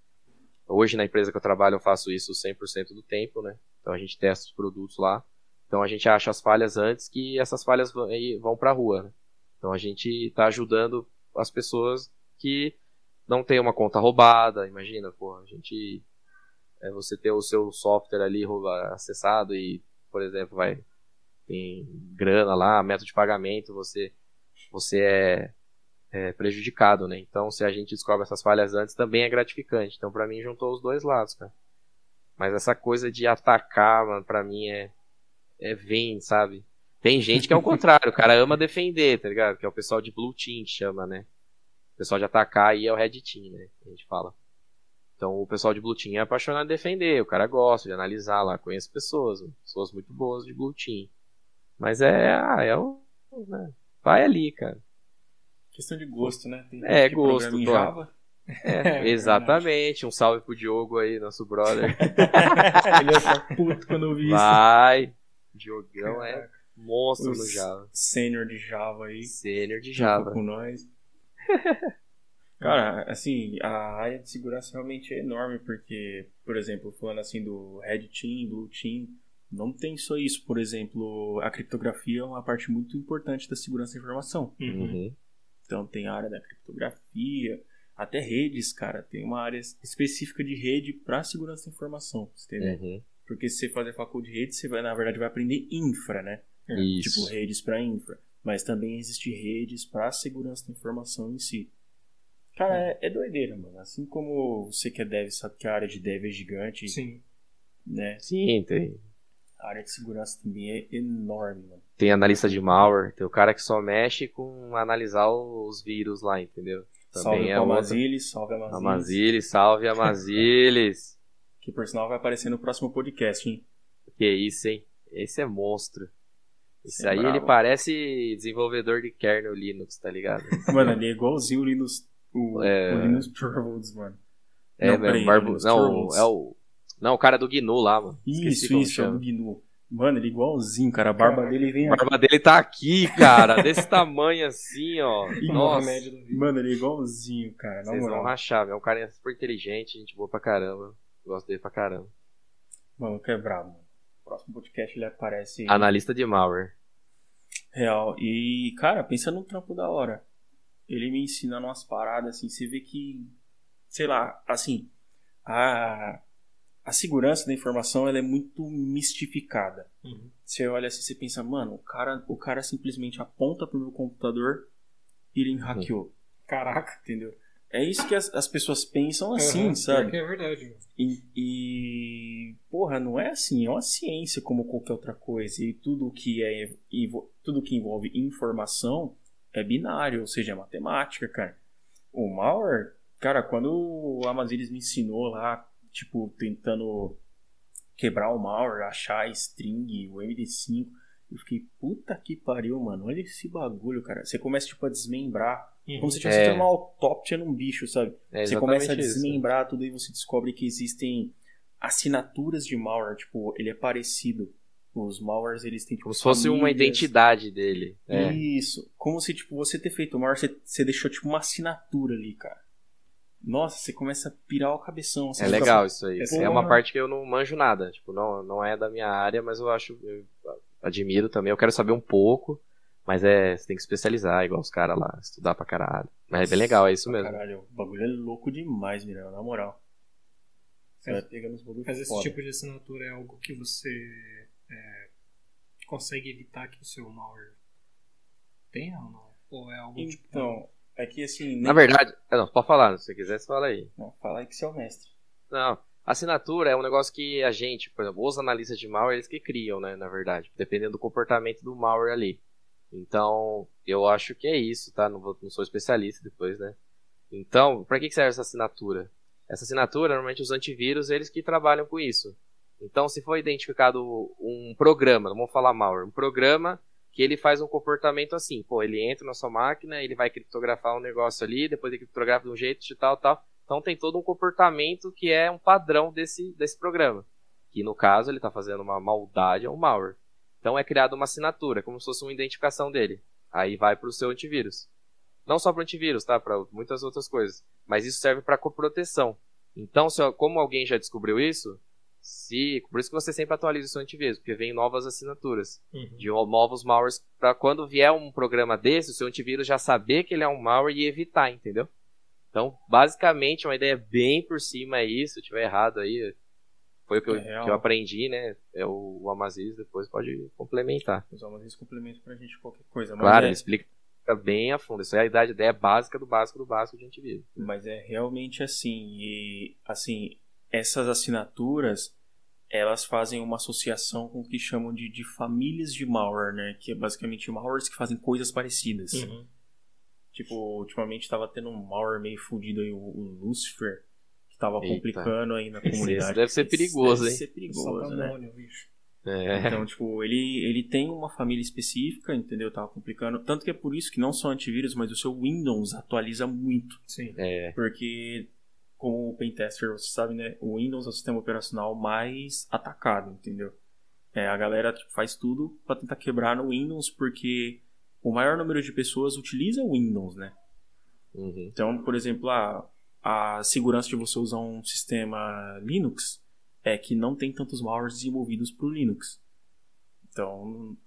Hoje, na empresa que eu trabalho, eu faço isso 100% do tempo, né? Então, a gente testa os produtos lá. Então, a gente acha as falhas antes que essas falhas vão pra rua, né? Então, a gente tá ajudando as pessoas que não tem uma conta roubada, imagina, pô, a gente é você ter o seu software ali acessado e, por exemplo, vai tem grana lá, método de pagamento, você você é, é, prejudicado, né? Então, se a gente descobre essas falhas antes, também é gratificante. Então, para mim juntou os dois lados, cara. Mas essa coisa de atacar, mano, para mim é é vem, sabe? Tem gente que é o contrário, o cara ama defender, tá ligado? Que é o pessoal de Blue Team chama, né? O pessoal de atacar aí é o Red Team, né? A gente fala. Então o pessoal de Blue Team é apaixonado em defender, o cara gosta de analisar lá, conhece pessoas, pessoas muito boas de Blue Team. Mas é, ah, é o. Né? Vai ali, cara. Questão de gosto, né? Tem é, gosto. Java. É, exatamente. Um salve pro Diogo aí, nosso brother. Ele ia ficar puto quando eu vi isso. Vai. Diogão é monstro Os no Java. Sênior de Java aí. Sênior de Java. Com nós. Cara, assim, a área de segurança realmente é enorme, porque, por exemplo, falando assim do Red Team, Blue Team, não tem só isso. Por exemplo, a criptografia é uma parte muito importante da segurança da informação. Uhum. Então tem a área da criptografia, até redes, cara. Tem uma área específica de rede para segurança da informação, entendeu? Uhum. Porque se você fazer faculdade de rede, você vai, na verdade, vai aprender infra, né? Isso. Tipo, redes para infra. Mas também existe redes para segurança da informação em si. Cara, é, é, doideira, mano. Assim como você que é dev sabe que a área de dev é gigante. Sim. Né? Sim, tem. A área de segurança também é enorme, mano. Tem analista de malware, tem o cara que só mexe com analisar os vírus lá, entendeu? Também salve é Amazilis, salve Amazilis. Amazilis, salve Amazilis. que por sinal vai aparecer no próximo podcast, hein? Que isso, hein? Esse é monstro. Esse é aí bravo. ele parece desenvolvedor de kernel Linux, tá ligado? Mano, ele é igualzinho o Linux, o, é... o Linux Torvalds, mano. É, não, peraí, Barbu... não, é o não, o cara do GNU lá, mano. Isso, isso, é o do GNU. Mano, ele é igualzinho, cara. A barba dele vem A barba dele tá aqui, cara. desse tamanho assim, ó. Nossa. Mano, ele é igualzinho, cara. Vocês vão rachar, É um cara super inteligente, gente boa pra caramba. Gosto dele pra caramba. Mano, que é brabo, mano próximo podcast ele aparece. Analista de malware. Real. E, cara, pensa num trampo da hora. Ele me ensina umas paradas assim. Você vê que, sei lá, assim, a, a segurança da informação ela é muito mistificada. Uhum. Você olha assim, você pensa, mano, o cara, o cara simplesmente aponta pro meu computador e ele hackeou. Uhum. Caraca, entendeu? É isso que as, as pessoas pensam assim, uhum, sabe? Que é verdade. E, e, porra, não é assim, é uma ciência como qualquer outra coisa. E tudo que é tudo que envolve informação é binário, ou seja, é matemática, cara. O malware, cara, quando o Amazilis me ensinou lá, tipo, tentando quebrar o malware, achar a string, o MD5, eu fiquei, puta que pariu, mano. Olha esse bagulho, cara. Você começa, tipo, a desmembrar. Uhum. Como se tivesse é. uma autópsia num bicho, sabe? É você começa a desmembrar isso. tudo e você descobre que existem assinaturas de malware. Tipo, ele é parecido. Os malwares, eles têm, tipo, Como se fosse uma identidade dele. É. Isso. Como se, tipo, você ter feito o malware, você, você deixou, tipo, uma assinatura ali, cara. Nossa, você começa a pirar o cabeção. É legal isso aí. É, é uma parte que eu não manjo nada. Tipo, não, não é da minha área, mas eu acho... Eu admiro também. Eu quero saber um pouco, mas é, você tem que especializar, igual os caras lá, estudar pra caralho. Mas é bem legal, é isso mesmo. Caralho, o bagulho é louco demais, Miranda, na moral. Você vai pegando os bagulhos Mas esse foda. tipo de assinatura é algo que você é, consegue evitar que o seu malware tenha ou não? Ou é algo tipo, Então, tipo... é que assim... Na verdade... Não, pode falar, se você quiser, você fala aí. Não, fala aí que você é o mestre. Não, Assinatura é um negócio que a gente, por exemplo, os analistas de malware, eles que criam, né, na verdade, dependendo do comportamento do malware ali. Então, eu acho que é isso, tá? Não, vou, não sou especialista depois, né? Então, para que serve essa assinatura? Essa assinatura, normalmente os antivírus, eles que trabalham com isso. Então, se for identificado um programa, vamos falar malware, um programa que ele faz um comportamento assim, pô, ele entra na sua máquina, ele vai criptografar um negócio ali, depois ele criptografa de um jeito de tal, tal. Então tem todo um comportamento que é um padrão desse, desse programa. Que no caso ele está fazendo uma maldade, é um malware. Então é criada uma assinatura, como se fosse uma identificação dele. Aí vai para o seu antivírus. Não só para antivírus, tá? Para muitas outras coisas. Mas isso serve para proteção. Então, se, como alguém já descobriu isso, se por isso que você sempre atualiza o seu antivírus, porque vem novas assinaturas uhum. de novos malwares para quando vier um programa desse, o seu antivírus já saber que ele é um malware e evitar, entendeu? Então, basicamente, uma ideia bem por cima é isso. Se eu tiver errado aí, foi o que, é eu, que eu, aprendi, né? É o, o Amaziz depois pode complementar. Os Amaziz complementam pra gente qualquer coisa. claro, é... ele explica bem a fundo. Isso é a ideia, a ideia básica do básico do básico de antivírus. Mas é realmente assim. E, assim, essas assinaturas elas fazem uma associação com o que chamam de, de famílias de malware, né? Que é basicamente malwares que fazem coisas parecidas. Uhum. Tipo, ultimamente estava tendo um malware meio fudido aí, o, o Lucifer, que estava complicando aí na comunidade. Esse deve ser perigoso, deve hein? Deve ser perigoso, né? É. Então, tipo, ele, ele tem uma família específica, entendeu? Tava complicando. Tanto que é por isso que não só antivírus, mas o seu Windows atualiza muito. Sim. É. Porque como o pentester, você sabe, né? O Windows é o sistema operacional mais atacado, entendeu? É, a galera tipo, faz tudo para tentar quebrar no Windows porque o maior número de pessoas utiliza o Windows, né? Uhum. Então, por exemplo, a, a segurança de você usar um sistema Linux é que não tem tantos malwares desenvolvidos para o Linux. Então,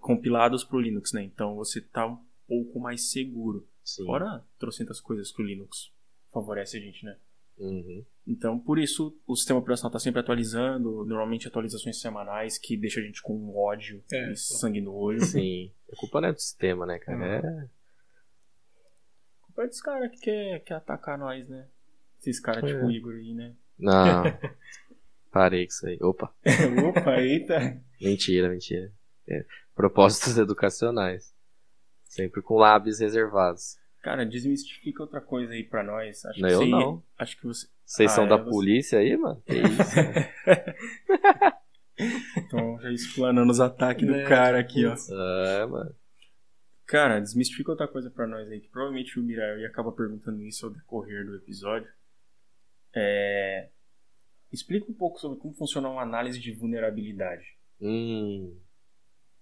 compilados para o Linux, né? Então você tá um pouco mais seguro. Sim. Fora trocentas coisas que o Linux favorece a gente, né? Uhum. Então, por isso, o sistema operacional está sempre atualizando, normalmente atualizações semanais que deixa a gente com ódio é, e sangue no olho. Sim. A culpa não é do sistema, né, cara? É. A culpa é dos caras que quer, quer atacar nós, né? Esses caras é. tipo o Igor aí, né? Não. Parei com isso aí. Opa. Opa, eita. Mentira, mentira. É. Propósitos educacionais. Sempre com lábios reservados. Cara, desmistifica outra coisa aí pra nós. Acho não, que eu você, não. Acho que você. Vocês ah, são é, da você... polícia aí, mano? Que isso? Estão já explanando os ataques do é, cara aqui, ó. É, mano. Cara, desmistifica outra coisa pra nós aí, que provavelmente o Mirael ia acabar perguntando isso ao decorrer do episódio. É... Explica um pouco sobre como funciona uma análise de vulnerabilidade. Hum.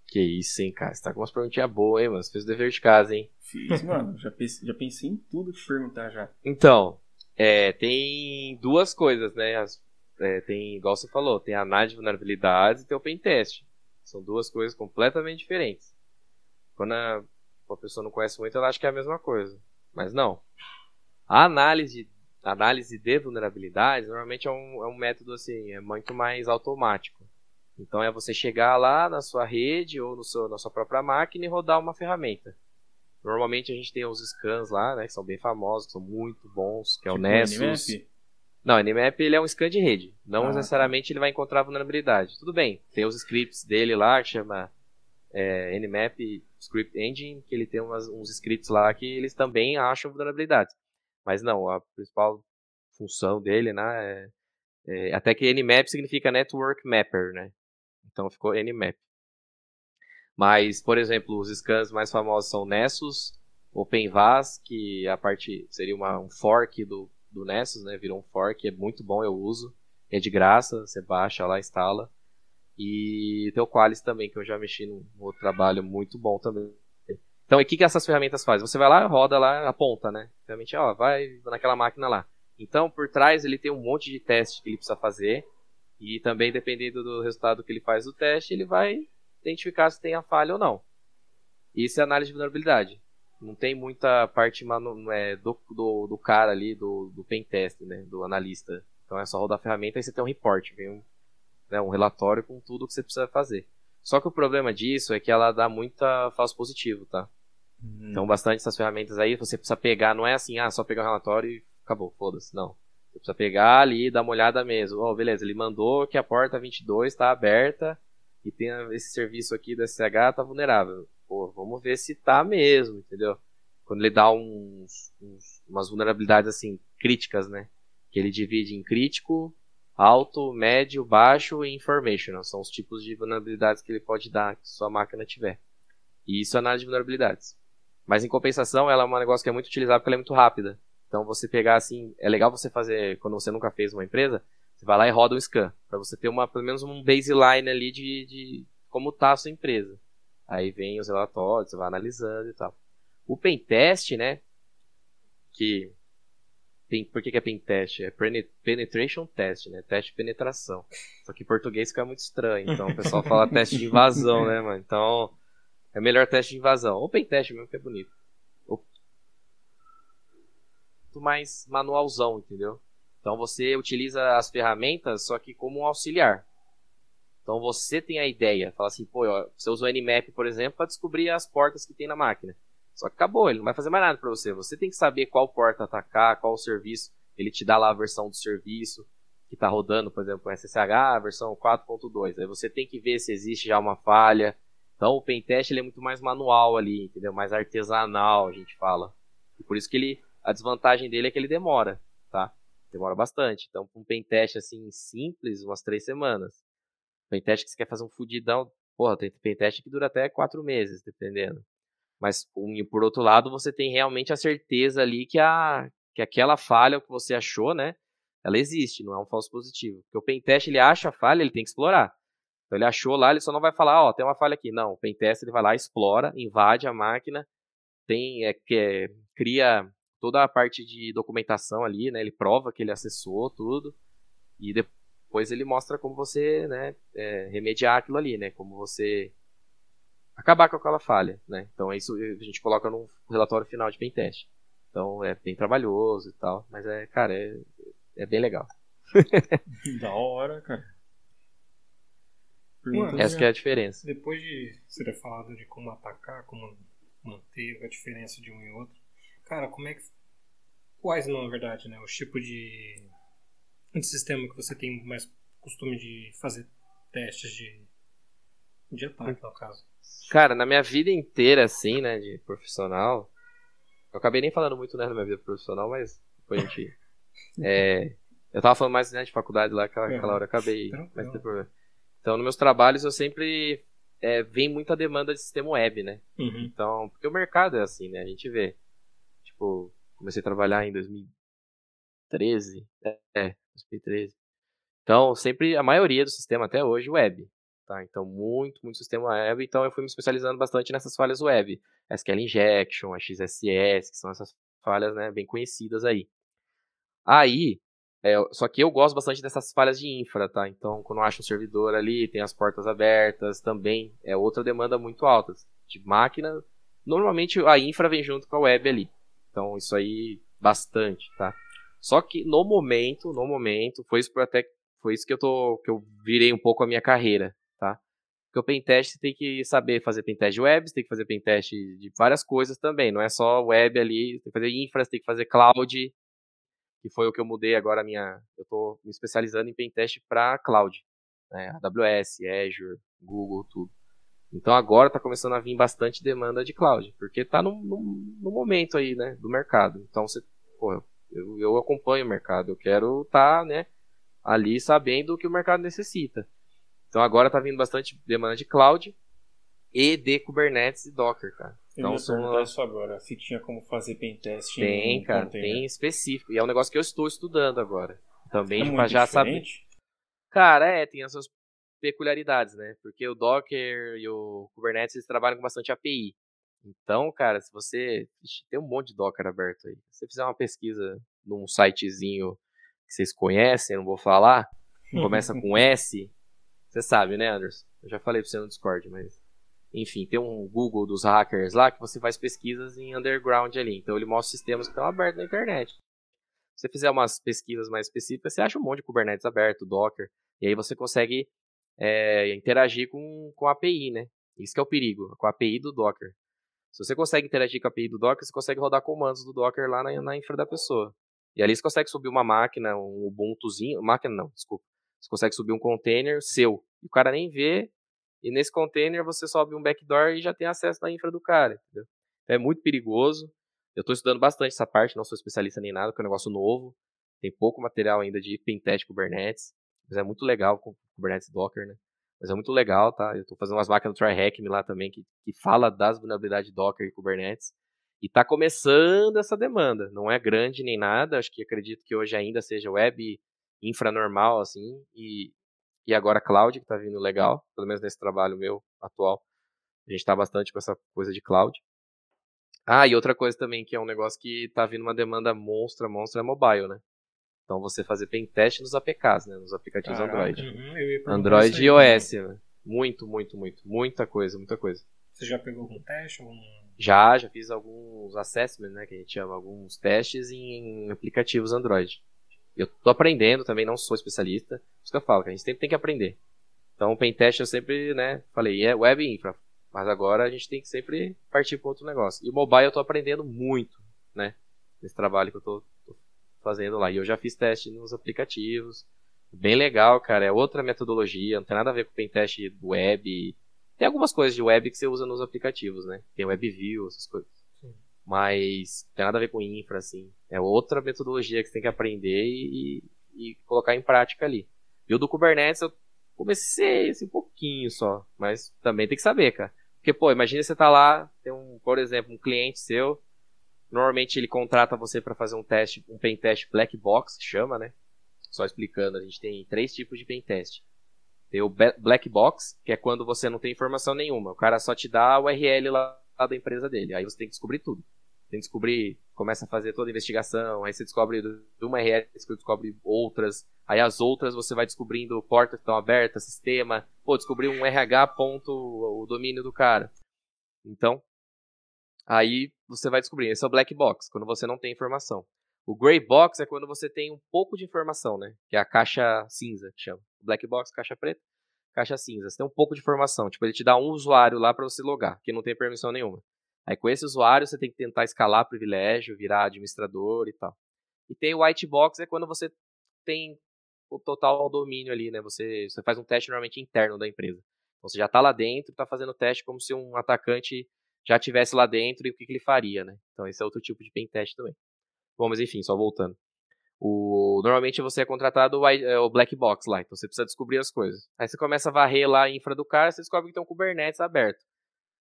Que isso, hein, cara. Você tá com umas perguntinhas boas, hein, mano. Você fez o dever de casa, hein? Fiz, mano. Já pensei, já pensei em tudo que perguntar já. Então, é, tem duas coisas, né? As, é, tem, igual você falou, tem a análise de vulnerabilidades e tem o pentest. São duas coisas completamente diferentes. Quando a, a pessoa não conhece muito, ela acha que é a mesma coisa. Mas não. A análise, a análise de vulnerabilidades normalmente é um, é um método assim, é muito mais automático. Então é você chegar lá na sua rede ou no seu, na sua própria máquina e rodar uma ferramenta. Normalmente a gente tem os scans lá, né, que são bem famosos, que são muito bons, que é tipo o Nessus. NMAP? Não, o Nmap ele é um scan de rede. Não ah, tá. necessariamente ele vai encontrar vulnerabilidade. Tudo bem, tem os scripts dele lá que chama é, Nmap Script Engine, que ele tem umas, uns scripts lá que eles também acham vulnerabilidades. Mas não, a principal função dele, né, é, é, até que Nmap significa Network Mapper, né? Então ficou Nmap. Mas, por exemplo, os scans mais famosos são Nessus, OpenVAS, que a parte seria uma, um fork do, do Nessus, né? Virou um fork, é muito bom, eu uso. É de graça, você baixa lá, instala. E tem o Qualis também, que eu já mexi num outro trabalho muito bom também. Então, o que, que essas ferramentas fazem? Você vai lá, roda lá, aponta, né? Realmente, ó, vai naquela máquina lá. Então, por trás, ele tem um monte de testes que ele precisa fazer e também, dependendo do resultado que ele faz do teste, ele vai identificar se tem a falha ou não. Isso é análise de vulnerabilidade. Não tem muita parte manu, é, do, do, do, cara ali, do, do test, né, do analista. Então é só rodar a ferramenta e você tem um report, vem um, né, um relatório com tudo que você precisa fazer. Só que o problema disso é que ela dá muita falso positivo, tá? Hum. Então bastante essas ferramentas aí, você precisa pegar, não é assim, ah, só pegar um relatório e acabou, foda-se, não. Precisa pegar ali e dar uma olhada mesmo. Oh, beleza, ele mandou que a porta 22 está aberta e tem esse serviço aqui do SH tá vulnerável. Pô, vamos ver se tá mesmo, entendeu? Quando ele dá uns, uns umas vulnerabilidades assim críticas, né? que ele divide em crítico, alto, médio, baixo e informational. São os tipos de vulnerabilidades que ele pode dar que sua máquina tiver. E isso é análise de vulnerabilidades. Mas em compensação, ela é um negócio que é muito utilizado porque ela é muito rápida. Então você pegar assim, é legal você fazer quando você nunca fez uma empresa, você vai lá e roda um scan para você ter uma pelo menos um baseline ali de, de como tá a sua empresa. Aí vem os relatórios, você vai analisando e tal. O pentest, né, que por que, que é pentest? É penetration test, né? Teste de penetração. Só que em português fica muito estranho. Então o pessoal fala teste de invasão, né, mano? Então é melhor teste de invasão. Ou pentest mesmo, que é bonito. Muito mais manualzão, entendeu? Então você utiliza as ferramentas, só que como um auxiliar. Então você tem a ideia, fala assim, pô, você usa o Nmap, por exemplo, para descobrir as portas que tem na máquina. Só que acabou, ele não vai fazer mais nada para você. Você tem que saber qual porta atacar, qual serviço. Ele te dá lá a versão do serviço que está rodando, por exemplo, o SSH, versão 4.2. Aí você tem que ver se existe já uma falha. Então o pentest ele é muito mais manual ali, entendeu? Mais artesanal, a gente fala. E por isso que ele, a desvantagem dele é que ele demora, tá? Demora bastante. Então, um pentest assim simples, umas três semanas. Pentest que você quer fazer um fudidão, porra, tem pentest que dura até quatro meses, dependendo. Mas por outro lado, você tem realmente a certeza ali que, a, que aquela falha que você achou, né? Ela existe, não é um falso positivo. Porque o pentest ele acha a falha, ele tem que explorar. Então ele achou lá, ele só não vai falar, ó, oh, tem uma falha aqui. Não, o pentest ele vai lá, explora, invade a máquina, tem é, que é, cria toda a parte de documentação ali, né? Ele prova que ele acessou tudo e depois ele mostra como você, né, é, remediar aquilo ali, né? Como você acabar com aquela falha, né? Então isso a gente coloca no relatório final de pentest. Então é bem trabalhoso e tal, mas é, cara, é, é bem legal. da hora, cara. Mano, Essa é a diferença. Depois de você ter falado de como atacar, como manter a diferença de um e outro, cara, como é que. Quais, na verdade, né? Os tipos de, de sistema que você tem mais costume de fazer testes de, de ataque, no caso? Cara, na minha vida inteira, assim, né, de profissional, eu acabei nem falando muito, né, na minha vida profissional, mas depois a gente. é, eu tava falando mais né, de faculdade lá, aquela, aquela hora eu acabei. Mas tem problema. Então, nos meus trabalhos eu sempre. É, vem muita demanda de sistema web, né? Uhum. Então, porque o mercado é assim, né? A gente vê. Tipo, comecei a trabalhar em 2013. É, 2013. Então, sempre a maioria do sistema até hoje web. Tá? Então, muito, muito sistema web. Então, eu fui me especializando bastante nessas falhas web. SQL Injection, a XSS, que são essas falhas né, bem conhecidas aí. Aí, é, só que eu gosto bastante dessas falhas de infra, tá? Então, quando eu acho um servidor ali, tem as portas abertas, também é outra demanda muito alta. De máquina, normalmente a infra vem junto com a web ali. Então, isso aí, bastante, tá? Só que no momento, no momento, foi isso até foi isso que eu tô que eu virei um pouco a minha carreira, porque o pentest você tem que saber fazer pentest web, você tem que fazer pentest de várias coisas também. Não é só web ali, tem que fazer infra, tem que fazer cloud, que foi o que eu mudei agora minha. Eu estou me especializando em pentest para cloud. Né? AWS, Azure, Google, tudo. Então agora está começando a vir bastante demanda de cloud, porque está no, momento aí, né, do mercado. Então você, pô, eu, eu acompanho o mercado, eu quero estar, tá, né, ali sabendo o que o mercado necessita. Então agora tá vindo bastante demanda de cloud e de Kubernetes e Docker, cara. Então, eu são perguntar isso agora, se tinha como fazer pentest Tem, cara, container. tem específico. E é um negócio que eu estou estudando agora. Também é pra já saber. Cara, é, tem as suas peculiaridades, né? Porque o Docker e o Kubernetes eles trabalham com bastante API. Então, cara, se você. Ixi, tem um monte de Docker aberto aí. Se você fizer uma pesquisa num sitezinho que vocês conhecem, não vou falar, começa com S, você sabe, né, Anderson? Eu já falei pra você no Discord, mas. Enfim, tem um Google dos hackers lá que você faz pesquisas em underground ali. Então ele mostra sistemas que estão abertos na internet. Se você fizer umas pesquisas mais específicas, você acha um monte de Kubernetes aberto, Docker. E aí você consegue é, interagir com, com a API, né? Isso que é o perigo, com a API do Docker. Se você consegue interagir com a API do Docker, você consegue rodar comandos do Docker lá na, na infra da pessoa. E ali você consegue subir uma máquina, um Ubuntuzinho. Máquina não, desculpa. Você consegue subir um container seu. E o cara nem vê. E nesse container você sobe um backdoor e já tem acesso na infra do cara. Entendeu? É muito perigoso. Eu estou estudando bastante essa parte, não sou especialista nem nada, porque é um negócio novo. Tem pouco material ainda de pentest Kubernetes, mas é muito legal Kubernetes Docker, né? Mas é muito legal, tá? Eu estou fazendo umas máquinas do TryHack lá também que, que fala das vulnerabilidades Docker e Kubernetes. E está começando essa demanda. Não é grande nem nada. Acho que acredito que hoje ainda seja web infra normal, assim. E, e agora cloud, que está vindo legal. Pelo menos nesse trabalho meu atual. A gente está bastante com essa coisa de cloud. Ah, e outra coisa também que é um negócio que está vindo uma demanda monstra, monstra é mobile, né? Então você fazer pen teste nos APKs, né? Nos aplicativos Caraca, Android. Uhum, Android e iOS. Né? Muito, muito, muito. Muita coisa, muita coisa. Você já pegou algum teste? Algum... Já, já fiz alguns assessments, né? Que a gente chama, alguns testes em aplicativos Android. Eu tô aprendendo também, não sou especialista. Isso que eu falo, que a gente sempre tem que aprender. Então, o pentest eu sempre, né, falei, é web infra. Mas agora a gente tem que sempre partir para outro negócio. E o mobile eu tô aprendendo muito, né? Nesse trabalho que eu tô fazendo lá. E eu já fiz teste nos aplicativos. Bem legal, cara. É outra metodologia, não tem nada a ver com o pentest web. Tem algumas coisas de web que você usa nos aplicativos, né? Tem WebView, essas coisas. Sim. Mas tem nada a ver com infra, assim. É outra metodologia que você tem que aprender e, e colocar em prática ali. E o do Kubernetes eu comecei assim, um pouquinho só, mas também tem que saber, cara. Porque, pô, imagina você tá lá, tem um, por exemplo, um cliente seu Normalmente ele contrata você para fazer um teste, um pen test black box, chama, né? Só explicando, a gente tem três tipos de pen test. Tem o black box, que é quando você não tem informação nenhuma. O cara só te dá a URL lá da empresa dele. Aí você tem que descobrir tudo. Tem que descobrir, começa a fazer toda a investigação, aí você descobre de uma URL, você descobre outras, aí as outras você vai descobrindo portas que estão abertas, sistema, pô, descobrir um RH ponto o domínio do cara. Então, Aí você vai descobrir. Esse é o black box, quando você não tem informação. O gray box é quando você tem um pouco de informação, né? Que é a caixa cinza, que chama. Black box, caixa preta, caixa cinza. Você tem um pouco de informação. Tipo, ele te dá um usuário lá para você logar, que não tem permissão nenhuma. Aí com esse usuário você tem que tentar escalar privilégio, virar administrador e tal. E tem o white box, é quando você tem o total domínio ali, né? Você, você faz um teste normalmente interno da empresa. Então você já está lá dentro, está fazendo teste como se um atacante já tivesse lá dentro e o que, que ele faria, né? Então esse é outro tipo de pen test também. Bom, mas enfim, só voltando. O, normalmente você é contratado o, é, o black box lá, então você precisa descobrir as coisas. Aí você começa a varrer lá a infra do cara, você descobre que tem um Kubernetes aberto.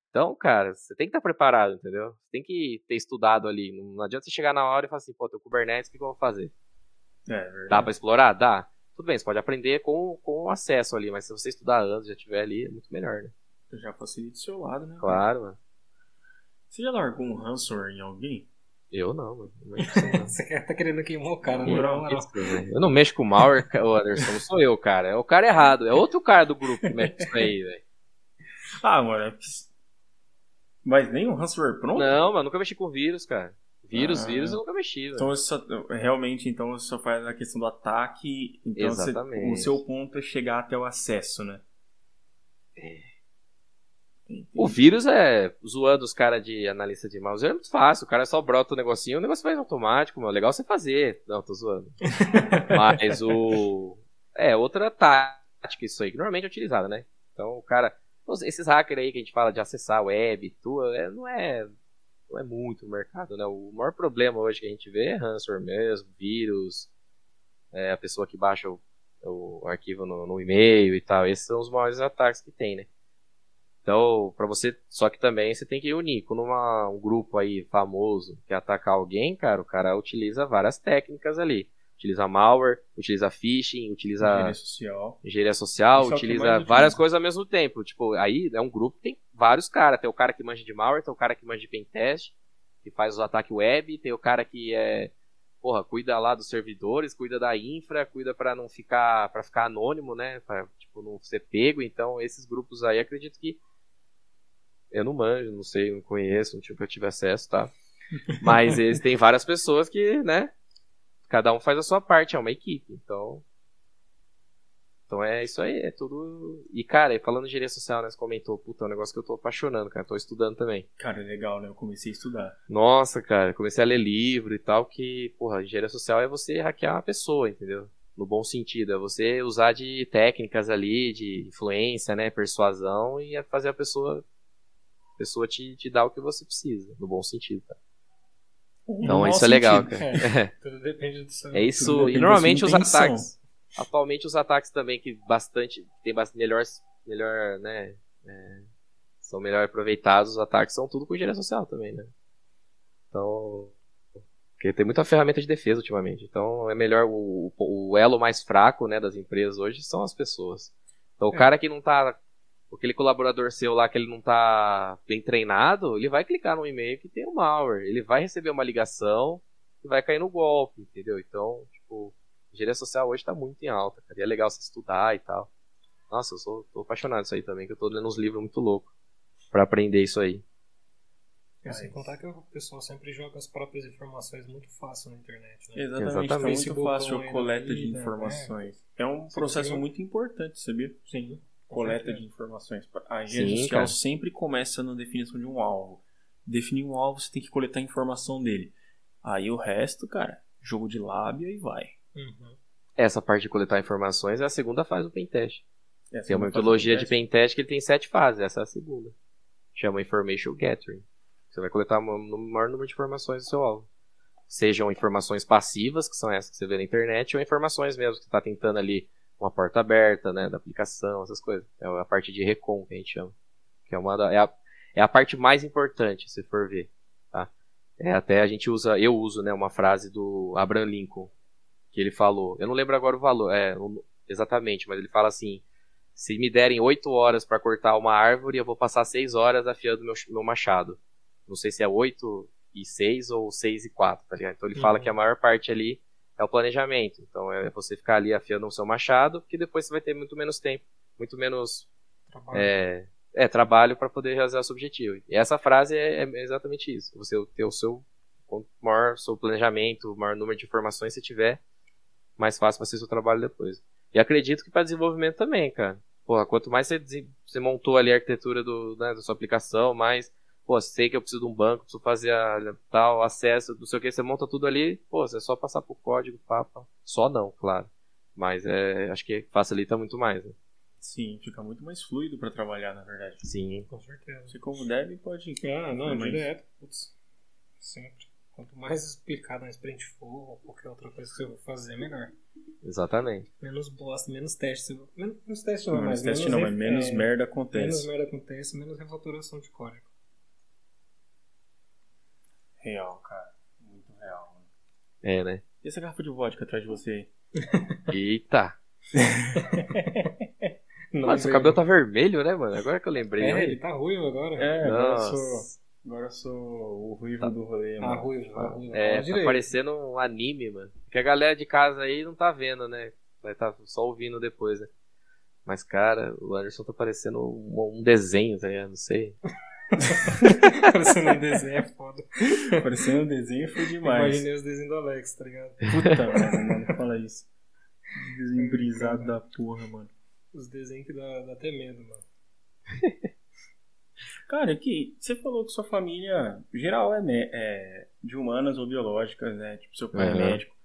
Então, cara, você tem que estar preparado, entendeu? Você tem que ter estudado ali. Não adianta você chegar na hora e falar assim, pô, tem o Kubernetes, o que, eu vou fazer? É, Dá pra explorar? Dá. Tudo bem, você pode aprender com, com acesso ali, mas se você estudar antes, já tiver ali, é muito melhor, né? Já facilita o seu lado, né? Claro, mano. Você já largou um ransomware em alguém? Eu não, mano. Você tá querendo queimar o cara, não, não, Eu não mexo com malware, Anderson. Não sou eu, cara. É o cara errado. É outro cara do grupo que mexe com isso aí, velho. Ah, mano. É mas nem um ransomware pronto? Não, mano. Nunca mexi com vírus, cara. Vírus, ah, vírus eu nunca mexi, velho. Então, só, realmente, então, você só faz a questão do ataque. Então, Exatamente. Você, o seu ponto é chegar até o acesso, né? É. O vírus é zoando os caras de analista de mouse. É muito fácil. O cara só brota o negocinho, o negócio faz automático, mano. Legal você fazer. Não, tô zoando. Mas o. É, outra tática isso aí, que normalmente é utilizada, né? Então o cara. Esses hackers aí que a gente fala de acessar web, tudo, é, não é. Não é muito no mercado, né? O maior problema hoje que a gente vê é ransomware mesmo, vírus, é, a pessoa que baixa o, o arquivo no, no e-mail e tal. Esses são os maiores ataques que tem, né? Então, para você, só que também você tem que unir. Quando uma, um grupo aí famoso quer atacar alguém, cara, o cara utiliza várias técnicas ali. Utiliza malware, utiliza phishing, utiliza engenharia social, engenharia social é utiliza várias coisas ao mesmo tempo. Tipo, aí é um grupo que tem vários caras. Tem o cara que manja de malware, tem o cara que manja de pentest, que faz os ataques web, tem o cara que é porra, cuida lá dos servidores, cuida da infra, cuida para não ficar para ficar anônimo, né, para tipo não ser pego. Então, esses grupos aí acredito que eu não manjo, não sei, não conheço, não tive, eu tive acesso, tá? Mas eles têm várias pessoas que, né? Cada um faz a sua parte, é uma equipe. Então. Então é isso aí, é tudo. E, cara, falando de engenharia social, né? Você comentou, puta, é um negócio que eu tô apaixonando, cara. Tô estudando também. Cara, é legal, né? Eu comecei a estudar. Nossa, cara, comecei a ler livro e tal, que, porra, engenharia social é você hackear uma pessoa, entendeu? No bom sentido, é você usar de técnicas ali, de influência, né? Persuasão e fazer a pessoa a pessoa te, te dá o que você precisa, no bom sentido, tá? Então No isso é legal, sentido. cara. É, tudo depende do seu. É isso. E normalmente os ataques. Atualmente os ataques também que bastante. Tem bastante melhor. Melhor, né? é, são melhor aproveitados, os ataques são tudo com engenharia social também, né? Então. Porque tem muita ferramenta de defesa ultimamente. Então é melhor. O, o elo mais fraco né, das empresas hoje são as pessoas. Então o É. cara que não tá. Aquele colaborador seu lá que ele não tá bem treinado, ele vai clicar no e-mail que tem um malware. Ele vai receber uma ligação e vai cair no golpe, entendeu? Então, tipo, engenharia social hoje tá muito em alta, cara. E é legal você estudar e tal. Nossa, eu sou, tô apaixonado disso aí também, que eu tô lendo uns livros muito loucos pra aprender isso aí. É, sem contar que o pessoal sempre joga as próprias informações muito fácil na internet, né? Exatamente, Exatamente. tá muito fácil a coleta de vida, informações. É, um Você processo muito importante, sabia? Sim. Coleta certeza. de informações. A engenharia Sim, social cara. sempre começa na definição de um alvo. Definir um alvo, você tem que coletar a informação dele. Aí o resto, cara, jogo de lábia e vai. Uhum. Essa parte de coletar informações é a segunda fase do pentest. Essa Tem uma é metodologia do de pentest que ele tem sete fases, essa é a segunda. Chama Information Gathering. Você vai coletar o maior número de informações do seu alvo. Sejam informações passivas, que são essas que você vê na internet, ou informações mesmo que você está tentando ali uma porta aberta, né, da aplicação, essas coisas. É a parte de recon que a gente chama. Que é, uma da- é, a, é a parte mais importante, se for ver. Tá? É, até a gente usa, eu uso né, uma frase do Abraham Lincoln, que ele falou. Eu não lembro agora o valor, é, exatamente, mas ele fala assim: se me derem 8 horas para cortar uma árvore, eu vou passar 6 horas afiando meu, meu machado. Não sei se é 8 e 6 ou 6 e 4, tá ligado? Então ele fala Uhum. que a maior parte ali é o planejamento. Então é você ficar ali afiando o seu machado, que depois você vai ter muito menos tempo, muito menos Trabalho. é, é, trabalho para poder realizar o seu objetivo. E essa frase é, é exatamente isso. Você ter o seu quanto maior seu planejamento, maior número de informações você tiver, mais fácil vai ser o seu trabalho depois. E acredito que para desenvolvimento também, cara. Porra, quanto mais você, você montou ali a arquitetura do, né, da sua aplicação, mais, pô, sei que eu preciso de um banco, preciso fazer a, tal acesso, não sei o que, você monta tudo ali, pô, é só passar pro código, papa. Só não, claro. Mas é, acho que facilita muito mais, né? Sim, fica muito mais fluido pra trabalhar, na verdade. Sim. Com certeza. Você como deve pode. Ah, não, Mas- direto. Putz. Sempre. Quanto mais explicado na sprint for, ou qualquer outra coisa que você for fazer, melhor. Exatamente. Menos bosta, menos teste. Menos, menos teste não, Não, mas teste menos não, mas menos é, merda Menos acontece. merda acontece, menos refatoração de código. Real, cara. Muito real, mano. É, né? E essa garrafa de vodka atrás de você? Eita. Não, Mano, seu cabelo tá vermelho, né, mano? Agora que eu lembrei. É, né? ele tá ruivo agora. É, agora eu Nossa. sou. Agora eu sou o ruivo do rolê, Ah, mano. ruivo, ah, ruivo. É, tá direito. parecendo um anime, mano. Que a galera de casa aí não tá vendo, né? Vai estar só ouvindo depois, né? Mas, cara, o Anderson tá parecendo um, um desenho, tá ligado? Não sei. Parecendo um desenho, é foda. Parecendo um desenho foi demais. Imaginei os desenhos do Alex, tá ligado? Puta merda, mano, fala isso. Desenho brisado da porra, mano. Os desenhos que dá, dá até medo, mano. Cara, aqui, você falou que sua família geral é, é de humanas ou biológicas, né? Tipo, seu pai é Aham. médico.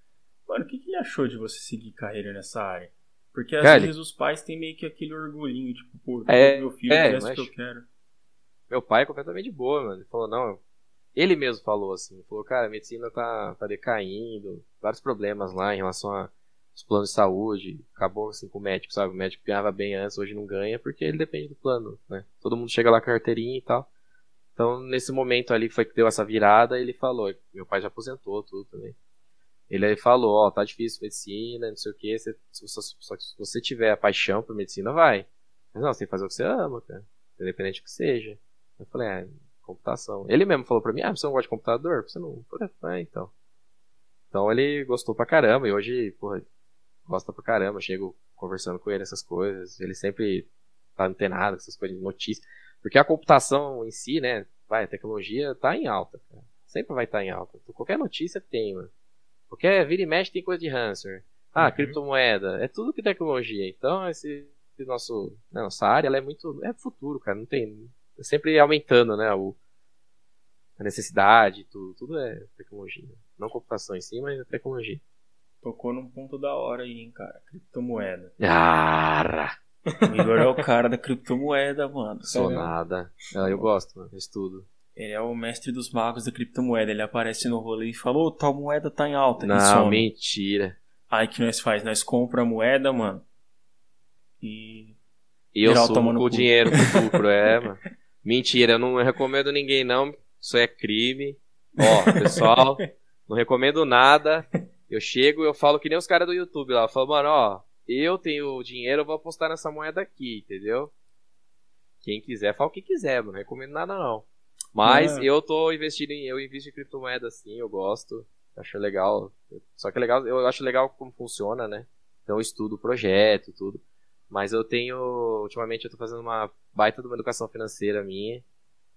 Mano, o que, que ele achou de você seguir carreira nessa área? Porque às Cara, vezes os pais têm meio que aquele orgulhinho, tipo, pô, É, meu filho é, o que eu quero. Meu pai é completamente de boa, mano. Ele falou, não. Ele mesmo falou assim: falou, cara, a medicina tá, tá decaindo, vários problemas lá em relação aos planos de saúde. Acabou assim com o médico, sabe? O médico ganhava bem antes, hoje não ganha, porque ele depende do plano, né? Todo mundo chega lá com a carteirinha e tal. Então, nesse momento ali foi que deu essa virada, ele falou: meu pai já aposentou tudo também. Ele aí falou: ó, tá difícil medicina, não sei o que, se, se você tiver a paixão por medicina, vai. Mas não, você tem que fazer o que você ama, cara. Independente do que seja. Eu falei, ah, computação. Ele mesmo falou pra mim, ah, você não gosta de computador? Você não. Eu falei, ah, então. Então ele gostou pra caramba e hoje, porra, gosta pra caramba. Eu chego conversando com ele essas coisas. Ele sempre tá antenado com essas coisas de notícia. Porque a computação em si, né? Vai, a tecnologia tá em alta, cara. Sempre vai estar em alta. Então, qualquer notícia tem, mano. Qualquer vira e mexe tem coisa de ransomware. Ah, Uhum. criptomoeda. É tudo que tecnologia. Então, esse, esse nosso, né, nossa área, ela é muito. É futuro, cara. Não tem. Sempre aumentando, né? O, a necessidade, tudo. Tudo é tecnologia. Não computação em si, mas é tecnologia. Tocou num ponto da hora aí, hein, cara. Criptomoeda. Ah, O Igor é o cara da criptomoeda, mano. sou nada. Eu gosto, mano. Eu estudo. Ele é o mestre dos magos da criptomoeda. Ele aparece no rolê e falou, "Ô, tal moeda tá em alta. Não, mentira. Aí que nós faz? Nós compra a moeda, mano. E. E eu sumo tomando com o dinheiro pro lucro, é, mano. Mentira, eu não recomendo ninguém não. Isso é crime. Ó, pessoal, não recomendo nada. Eu chego e eu falo que nem os caras do YouTube lá. Eu falo, mano, ó, eu tenho dinheiro, eu vou apostar nessa moeda aqui, entendeu? Quem quiser, fala o que quiser, mano. Não recomendo nada não. Mas eu tô investindo em. Eu invisto em criptomoeda sim, eu gosto. Acho legal. Só que é legal, eu acho legal como funciona, né? Então eu estudo o projeto, tudo. Mas eu tenho. Ultimamente eu tô fazendo uma baita de uma educação financeira minha.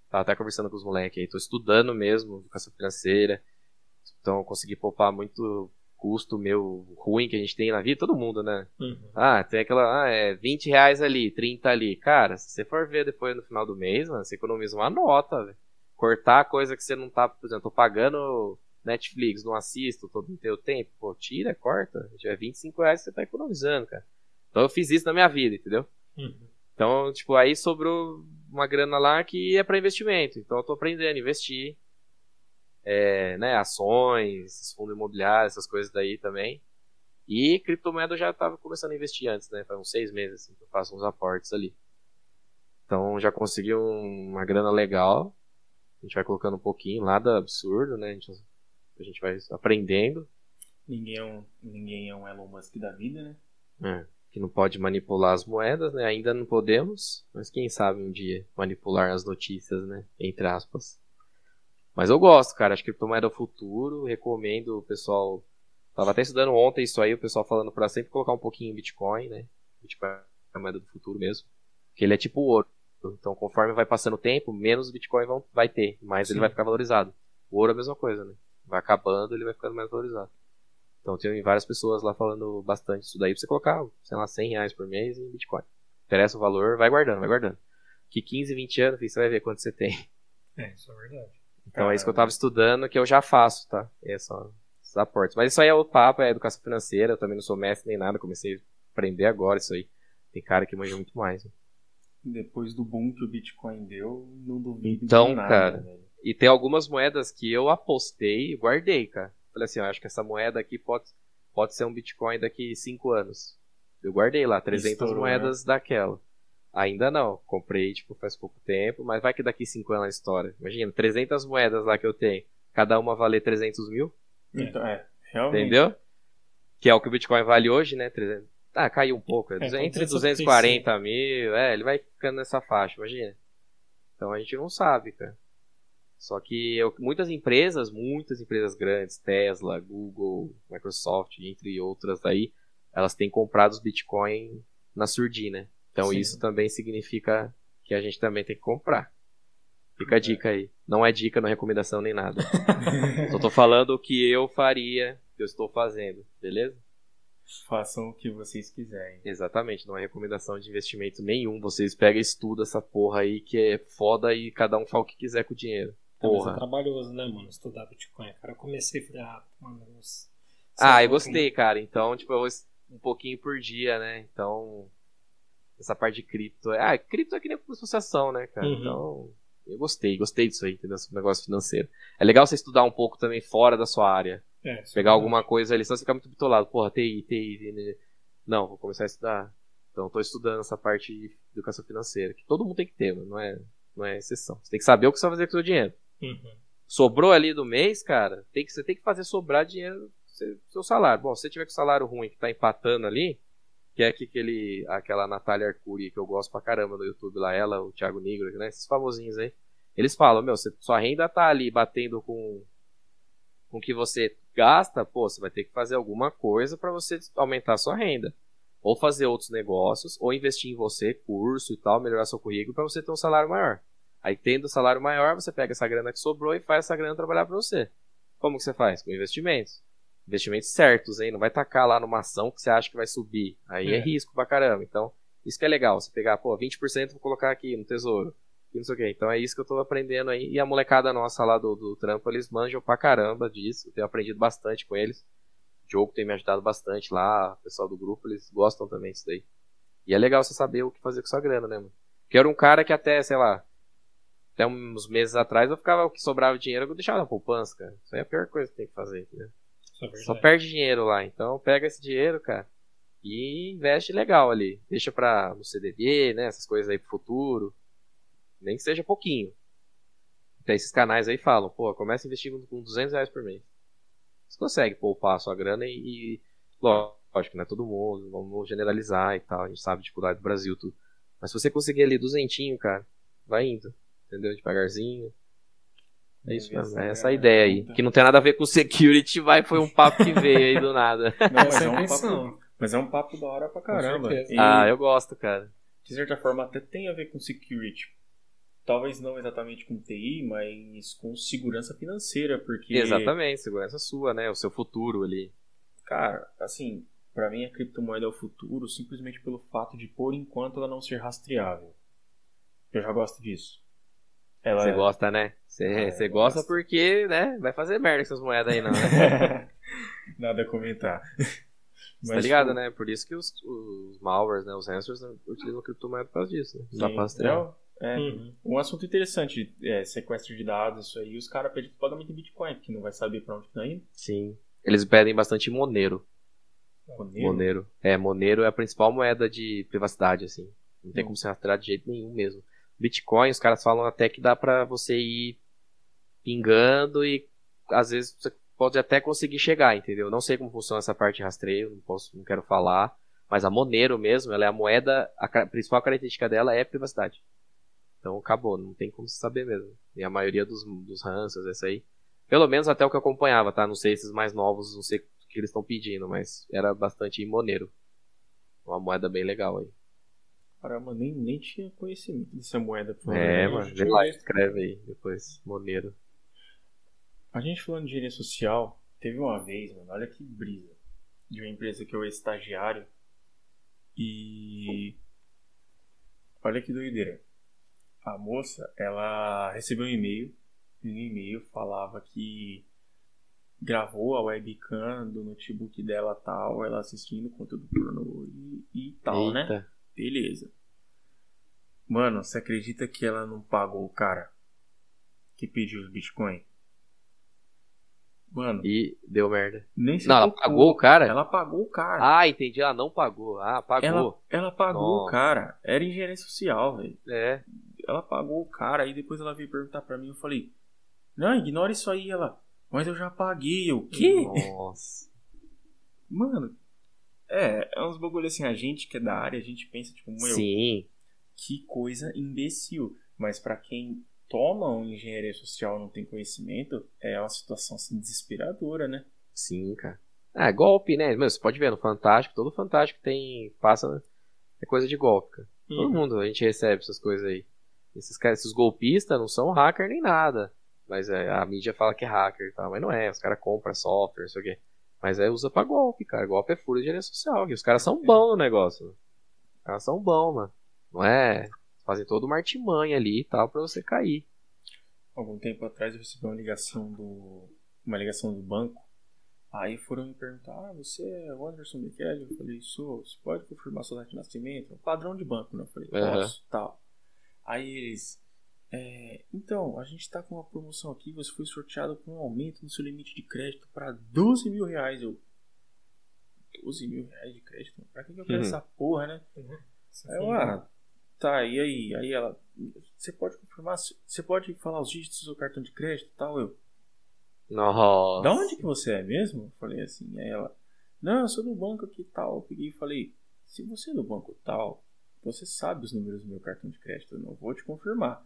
Tava até conversando com os moleques aí. Tô estudando mesmo educação financeira. Então eu consegui poupar muito custo meu ruim que a gente tem na vida, todo mundo, né? Uhum. Ah, tem aquela. Ah, é 20 reais ali, 30 ali. Cara, se você for ver depois no final do mês, mano, você economiza uma nota, velho. Cortar coisa que você não tá. Por exemplo, tô pagando Netflix, não assisto todo o teu tempo. Pô, tira, corta. Se tiver 25 reais, você tá economizando, cara. Então eu fiz isso na minha vida, entendeu? Uhum. Então, tipo, aí sobrou uma grana lá que é pra investimento. Então eu tô aprendendo a investir. É, né, ações, esses fundos imobiliários, essas coisas daí também. E criptomoeda eu já tava começando a investir antes, né? Faz uns seis meses assim, que eu faço uns aportes ali. Então já consegui um- uma grana legal. A gente vai colocando um pouquinho, nada absurdo, né? A gente, a gente vai aprendendo. Ninguém é um, ninguém é um Elon Musk da vida, né? É, que não pode manipular as moedas, né? Ainda não podemos, mas quem sabe um dia manipular as notícias, né? Entre aspas. Mas eu gosto, cara. Acho que criptomoeda é o futuro. Recomendo o pessoal. Tava até estudando ontem isso aí, o pessoal falando pra sempre colocar um pouquinho em Bitcoin, né? Bitcoin é a moeda do futuro mesmo. Porque ele é tipo ouro. Então, conforme vai passando o tempo, menos Bitcoin vão, vai ter, mais ele Sim. vai ficar valorizado. O ouro é a mesma coisa, né? Vai acabando, ele vai ficando mais valorizado. Então tem várias pessoas lá falando bastante isso daí pra você colocar, sei lá, 100 reais por mês em Bitcoin. Interessa o valor, vai guardando, vai guardando. Que 15, 20 anos, filho, você vai ver quanto você tem. É, isso é verdade. Então é isso que eu tava estudando, que eu já faço, tá? É só esses aportes. Mas isso aí é outro papo, é educação financeira, eu também não sou mestre nem nada, comecei a aprender agora isso aí. Tem cara que manja muito mais. né? Depois do boom que o Bitcoin deu, não duvido Então, de nada, cara, velho. E tem algumas moedas que eu apostei e guardei, cara. Falei assim, eu acho que essa moeda aqui pode, pode ser um Bitcoin daqui 5 anos. Eu guardei lá, 300 Estourou, moedas daquela. Ainda não. Comprei, tipo, faz pouco tempo, mas vai que daqui 5 anos a história. Imagina, 300 moedas lá que eu tenho. Cada uma valer 300 mil, Então, é, realmente. entendeu? Que é o que o Bitcoin vale hoje, né? 300... Ah, caiu um pouco. É, É, duze- então entre 335. 240 mil, é, ele vai ficando nessa faixa, imagina. Então a gente não sabe, cara. Só que eu- muitas empresas, muitas empresas grandes, Tesla, Google, Microsoft, entre outras aí, elas têm comprado os Bitcoin na surdina. Então Sim. isso também significa que a gente também tem que comprar. Fica a dica aí. Não é dica, não é recomendação nem nada. Só tô falando o que eu faria, que eu estou fazendo, beleza? Façam o que vocês quiserem. Exatamente, não é recomendação de investimento nenhum. Vocês pegam e estudam essa porra aí que é foda e cada um fala o que quiser com o dinheiro. Mas é Porra. trabalhoso, né, mano? Estudar Bitcoin. Cara, eu comecei e falei, ah, mano. Ah, eu gostei, cara. Então, tipo, eu vou um pouquinho por dia, né? Então, essa parte de cripto. é- Ah, cripto é que nem associação, né, cara? Uhum. Então, eu gostei, gostei disso aí, entendeu? Esse negócio financeiro. É legal você estudar um pouco também fora da sua área. É, é Pegar verdade. alguma coisa ali, senão você fica muito bitolado. Porra, TI, TI, TI. Não, vou começar a estudar. Então, tô estudando essa parte de educação financeira, que todo mundo tem que ter, mano. Não é, não é exceção. Você tem que saber o que você vai fazer com o seu dinheiro. Uhum. Sobrou ali do mês, cara, tem que, você tem que fazer sobrar dinheiro do seu- do salário. Bom, se você tiver com salário ruim que tá empatando ali, que é que aquele, aquela Natália Arcuri que eu gosto pra caramba no YouTube lá, ela, o Thiago Negro, né? Esses famosinhos aí. Eles falam, meu, você, sua renda tá ali batendo com com que você gasta, pô, você vai ter que fazer alguma coisa pra você aumentar sua renda. Ou fazer outros negócios, ou investir em você, curso e tal, melhorar seu currículo pra você ter um salário maior. Aí tendo o salário maior, você pega essa grana que sobrou e faz essa grana trabalhar pra você. Como que você faz? Com investimentos. Investimentos certos, hein? Não vai tacar lá numa ação que você acha que vai subir. Aí é, É. risco pra caramba. Então, isso que é legal. Você pegar, pô, 20% vou colocar aqui no tesouro. E não sei o quê. Então é isso que eu tô aprendendo aí. E a molecada nossa lá do, do trampo, eles manjam pra caramba disso. Eu tenho aprendido bastante com eles. O Diogo tem me ajudado bastante lá. O pessoal do grupo, eles gostam também disso daí. E é legal você saber o que fazer com sua grana, né, mano? Porque eu era um cara que até, sei lá, até uns meses atrás eu ficava, o que sobrava dinheiro eu deixava na poupança, cara. Isso aí é a pior coisa que tem que fazer, entendeu? É. Só perde dinheiro lá. Então pega esse dinheiro, cara, e investe legal ali. Deixa pra no CDB, né? Essas coisas aí pro futuro. Nem que seja pouquinho. Tem esses canais aí falam, pô, começa investindo com 200 reais por mês. Você consegue poupar a sua grana e, e lógico, não é todo mundo, vamos generalizar e tal. A gente sabe a dificuldade do Brasil, tudo. Mas se você conseguir ali duzentinho, cara, vai indo. Entendeu? Devagarzinho. É isso mesmo, é essa a ideia aí. Que não tem nada a ver com security, vai, foi um papo que veio aí do nada. Não, mas é é um papo, mas é um papo da hora pra caramba. E, Ah, eu gosto, cara. de certa forma, até tem a ver com security. Talvez não exatamente com TI, mas com segurança financeira, porque... Exatamente, segurança sua, né? O seu futuro ali. Cara, assim, pra mim a criptomoeda é o futuro simplesmente pelo fato de, por enquanto, ela não ser rastreável. Eu já gosto disso. Ela Você gosta, né? Você É, você gosta gosto. porque, né? Vai fazer merda com essas moedas aí, não, né? Nada a comentar. Você tá ligado, né? Por isso que os, os malwares, né? Os né, utilizam criptomoeda por causa disso, né? Dá pra rastrear. é, Uhum. Um assunto interessante, é, sequestro de dados, isso aí, os caras pedem pagamento em Bitcoin, porque não vai saber pra onde tá indo. Sim. Eles pedem bastante Monero. Monero. Monero. É, Monero é a principal moeda de privacidade, assim. Não tem Hum. como se rastrear de jeito nenhum mesmo. Bitcoin, os caras falam até que dá pra você ir pingando e às vezes você pode até conseguir chegar, entendeu? Não sei como funciona essa parte de rastreio, não posso, não quero falar. Mas a Monero mesmo, ela é a moeda, a principal característica dela é privacidade. Então acabou, não tem como se saber mesmo. E a maioria dos, dos ransomers, essa aí. Pelo menos até o que eu acompanhava, tá? Não sei esses mais novos, não sei o que eles estão pedindo, mas era bastante Monero. Uma moeda bem legal aí. Caramba, nem, nem tinha conhecimento dessa moeda. É, mano, vê lá, escreve aí depois, Monero. A gente falando de engenharia social, teve uma vez, mano, olha que brisa. De uma empresa que eu era estagiário. E. Olha que doideira. A moça, ela recebeu um e-mail. E no e-mail falava que gravou a webcam do notebook dela tal, ela assistindo conteúdo pornô e, e tal, né? Beleza. Mano, você acredita que ela não pagou o cara que pediu os Bitcoin? Mano, E deu merda. nem se Não, ela pagou o cara? Ela pagou o cara. Ah, entendi. Ela não pagou. Ah, pagou. ela, ela pagou Nossa. o cara. Era engenharia social, velho. É. Ela pagou o cara. Aí depois ela veio perguntar pra mim. Eu falei: Não, ignora isso aí. Ela, mas eu já paguei. Eu, quê? Nossa. Mano, é, é uns bagulho assim. A gente que é da área, a gente pensa, tipo, meu, Sim. que coisa imbecil. Mas pra quem toma uma engenharia social e não tem conhecimento, é uma situação assim desesperadora, né? Sim, cara. Ah, é golpe, né? Meu, você pode ver no Fantástico, todo Fantástico tem. passa. É coisa de golpe, cara. Todo Uhum. mundo a gente recebe essas coisas aí. Esses caras, esses golpistas não são hacker nem nada. Mas é, a mídia fala que é hacker e tal, mas não é. Os caras compram software, não sei o quê. Mas aí usa pra golpe, cara. Golpe é furo de engenharia social. E os caras são bons no negócio. Os caras são bons, mano. Não é. Fazem toda uma artimanha ali e tal pra você cair. Algum tempo atrás eu recebi uma ligação do. uma ligação do banco. Aí foram me perguntar, ah, você é o Anderson Michele? Eu falei, sou, você pode confirmar sua data de nascimento? É um padrão de banco, né? Eu falei, posso, tal. Aí eles, é, então, a gente tá com uma promoção aqui, você foi sorteado com um aumento no seu limite de crédito para 12 mil reais. Eu, 12 mil reais de crédito? Pra que, que eu quero Uhum. essa porra, né? Isso Aí é eu, ah, tá, e aí? Aí ela, você pode confirmar, você pode falar os dígitos do seu cartão de crédito e tal? Eu, Nossa. da onde que você é mesmo? Eu falei assim, aí ela, não, eu sou do banco aqui e tal. Eu peguei e falei, se você é do banco tal, você sabe os números do meu cartão de crédito, eu não vou te confirmar.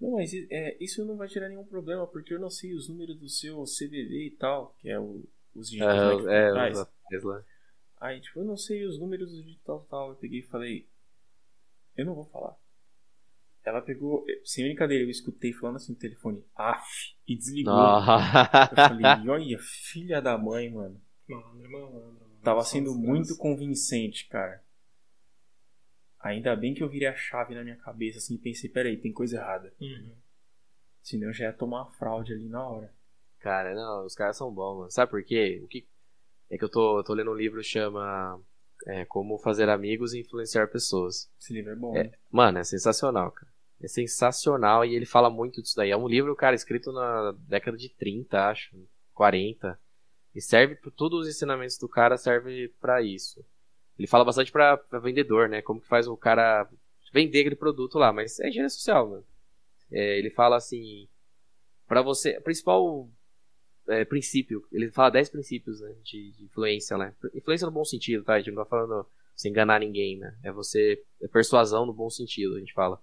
Não, mas é, isso não vai gerar nenhum problema, porque eu não sei os números do seu CVV e tal, que é o, os né, que É, é, atrás. os Tesla. Aí, tipo, eu não sei os números do digital tal. Eu peguei e falei, eu não vou falar. Ela pegou, sem brincadeira, eu escutei falando assim no telefone, af, e desligou. Eu falei, olha, filha da mãe, mano. Malandro, malandro. Tava sendo muito convincente, cara. Ainda bem que eu virei a chave na minha cabeça assim e pensei, peraí, tem coisa errada. Uhum. Senão eu já ia tomar uma fraude ali na hora. Cara, não, os caras são bons, mano. Sabe por quê? O que... É que eu tô, tô lendo um livro que chama é, Como Fazer Amigos e Influenciar Pessoas. Esse livro é bom, É. né? Mano, é sensacional, cara. É sensacional e ele fala muito disso daí. É um livro, cara, escrito na década de 30, acho, 40. E serve para todos os ensinamentos do cara serve para isso. Ele fala bastante para vendedor, né? Como que faz o cara vender aquele produto lá, mas é engenharia social, mano. É, ele fala assim, para você, principal é, princípio, ele fala 10 princípios né, de, de, influência, né? Influência no bom sentido, tá? A gente não tá falando sem enganar ninguém, né? É você, é persuasão no bom sentido, a gente fala.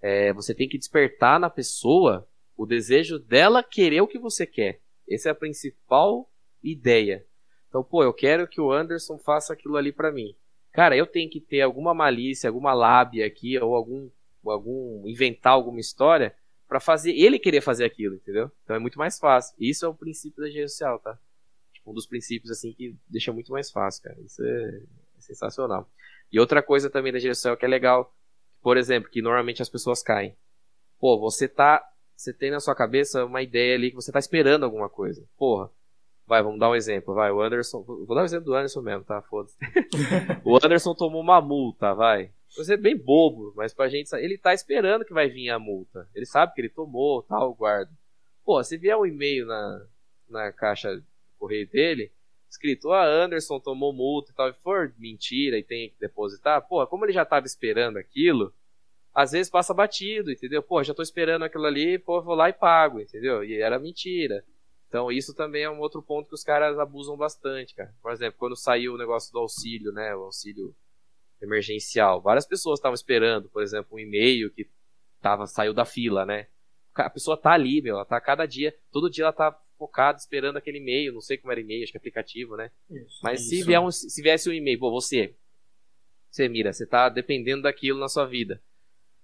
É, você tem que despertar na pessoa o desejo dela querer o que você quer. Essa é a principal ideia. Então, pô, eu quero que o Anderson faça aquilo ali para mim. Cara, eu tenho que ter alguma malícia, alguma lábia aqui, ou algum, algum inventar alguma história para fazer ele querer fazer aquilo, entendeu? Então é muito mais fácil. Isso é o princípio da engenharia social, tá? Tipo, um dos princípios assim que deixa muito mais fácil, cara. Isso é, sensacional. E outra coisa também da engenharia social que é legal, por exemplo, que normalmente as pessoas caem. Pô, você tá, você tem na sua cabeça uma ideia ali que você tá esperando alguma coisa. Porra, Vai, vamos dar um exemplo. Vai, o Anderson. Vou dar um exemplo do Anderson mesmo, tá? Foda-se. o Anderson tomou uma multa, vai. Você é bem bobo, mas pra gente. Ele tá esperando que vai vir a multa. Ele sabe que ele tomou, tal, guarda. Pô, se vier um e-mail na, na caixa correio dele, escrito, ah, Anderson tomou multa e tal, e for mentira e tem que depositar, pô, como ele já tava esperando aquilo, às vezes passa batido, entendeu? Pô, já tô esperando aquilo ali, pô, vou lá e pago, entendeu? E era mentira. Então, isso também é um outro ponto que os caras abusam bastante, cara. Por exemplo, quando saiu o negócio do auxílio, né? O auxílio emergencial. Várias pessoas estavam esperando, por exemplo, um e-mail que tava, saiu da fila, né? A pessoa tá ali, meu. Ela tá cada dia, todo dia ela tá focada esperando aquele e-mail. Não sei como era e-mail, acho que é aplicativo, né? Isso, Mas isso. Se, vier um, se viesse um e-mail, pô, você, você mira, você tá dependendo daquilo na sua vida.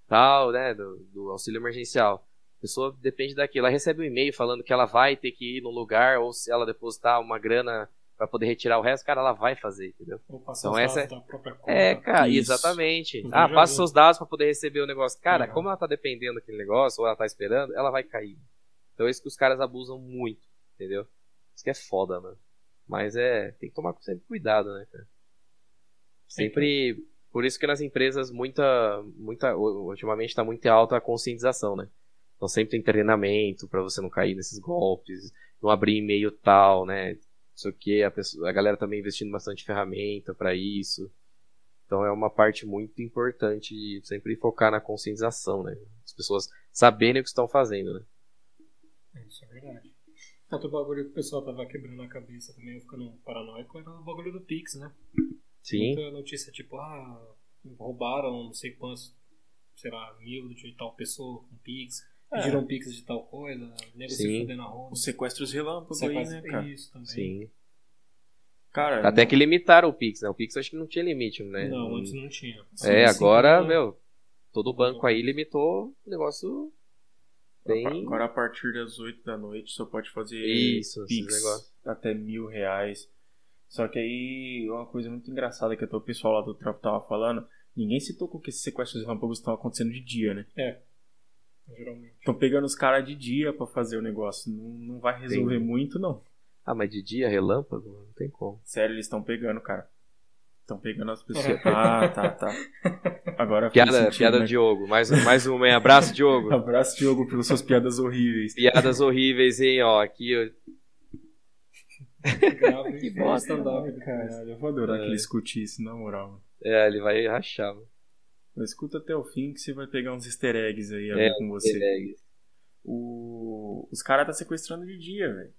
Tal, né? Do, do auxílio emergencial pessoa depende daquilo. Ela recebe um e-mail falando que ela vai ter que ir no lugar, ou se ela depositar uma grana para poder retirar o resto, cara, ela vai fazer, entendeu? Ou passar então, essa da própria conta. É, cara, Isso. exatamente. Eu ah, passa seus dados para poder receber o negócio. Cara, como ela tá dependendo daquele negócio, ou ela tá esperando, ela vai cair. Então é isso que os caras abusam muito, entendeu? Isso que é foda, mano. Mas é, tem que tomar sempre cuidado, né, cara? Sempre. Por isso que nas empresas, muita. muita ultimamente tá muito alta a conscientização, né? Então sempre tem treinamento para você não cair nesses golpes, não abrir e-mail tal, né? Isso que a, pessoa, a galera também investindo bastante ferramenta para isso. Então é uma parte muito importante sempre focar na conscientização, né? As pessoas saberem o que estão fazendo, né? Isso é verdade. Outro bagulho que o pessoal tava quebrando a cabeça também, ficando paranoico, era o bagulho do Pix, né? Sim. Muita notícia tipo, ah, roubaram não sei quantos, sei lá, mil de tal pessoa com Pix. Pediram é. pix de tal coisa, nego se fudendo na rua. Os sequestros relâmpagos aí, né, cara? Isso também. Sim. Cara, Até não... que limitaram o Pix, né? O Pix acho que não tinha limite, né? Não, antes não tinha. Sim, é, agora, sim, meu, todo banco aí limitou o negócio bem... Agora a partir das 8 da noite só pode fazer Isso, Pix até mil reais. Só que aí, uma coisa muito engraçada que até o pessoal lá do trampo tava falando, ninguém se tocou que esses sequestros relâmpagos estão acontecendo de dia, né? É. Geralmente. Estão pegando os caras de dia para fazer o negócio. Não, não vai resolver Sim. muito, não. Ah, mas de dia, relâmpago? Não tem como. Sério, eles estão pegando, cara. Estão pegando as pessoas. ah, tá, tá. Agora Piada, sentido, piada né? Diogo. Mais, mais um, hein? Abraço, Diogo. Abraço, Diogo, pelas suas piadas horríveis. Piadas horríveis, hein? Ó, aqui. Eu... que bosta, Caralho, eu vou adorar é. que ele escute isso, na moral. É, ele vai rachar, mano. Escuta até o fim que você vai pegar uns easter eggs aí a é, com você. Eggs. O... Os caras tá sequestrando de dia, velho.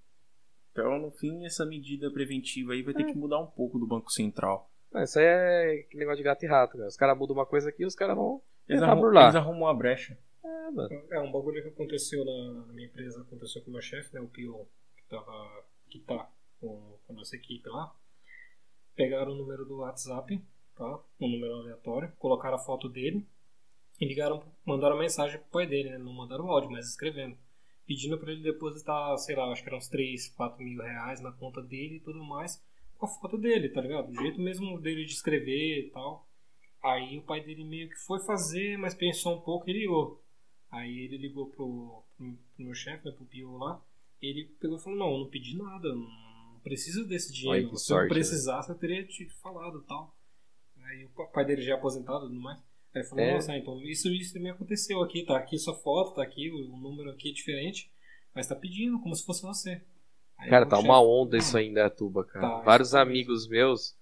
Então, no fim, essa medida preventiva aí vai ter é. que mudar um pouco do Banco Central. Não, isso aí é negócio de gato e rato, cara. Os caras mudam uma coisa aqui e os caras vão eles, arrumam, eles arrumam uma brecha. É, mano. É, um bagulho que aconteceu na, na minha empresa, aconteceu com o meu chefe, né, o Pio, que, tava, que tá com, com a nossa equipe lá. Pegaram o número do WhatsApp tá? um número aleatório, colocaram a foto dele e ligaram, mandaram mensagem pro pai dele, né? não mandaram áudio, mas escrevendo, pedindo para ele depositar, sei lá, acho que eram uns 3, 4 mil reais na conta dele e tudo mais, com a foto dele, tá ligado? Do jeito mesmo dele de escrever e tal. Aí o pai dele meio que foi fazer, mas pensou um pouco e ligou. Aí ele ligou pro, pro, pro meu chefe, né, pro Pio lá, ele pegou e falou, não, eu não pedi nada, não preciso desse dinheiro. Ai, Se sorte, eu precisasse, né? eu teria te falado tal. Aí o pai dele já é aposentado e tudo mais. Aí ele falou, É. nossa, então isso, isso me aconteceu aqui, tá aqui sua foto, tá aqui, o, o número aqui é diferente, mas tá pedindo como se fosse você. Aí Cara, tá chefe, uma onda "Ah, isso aí em Dayatuba, cara. Tá, Vários exatamente. amigos meus,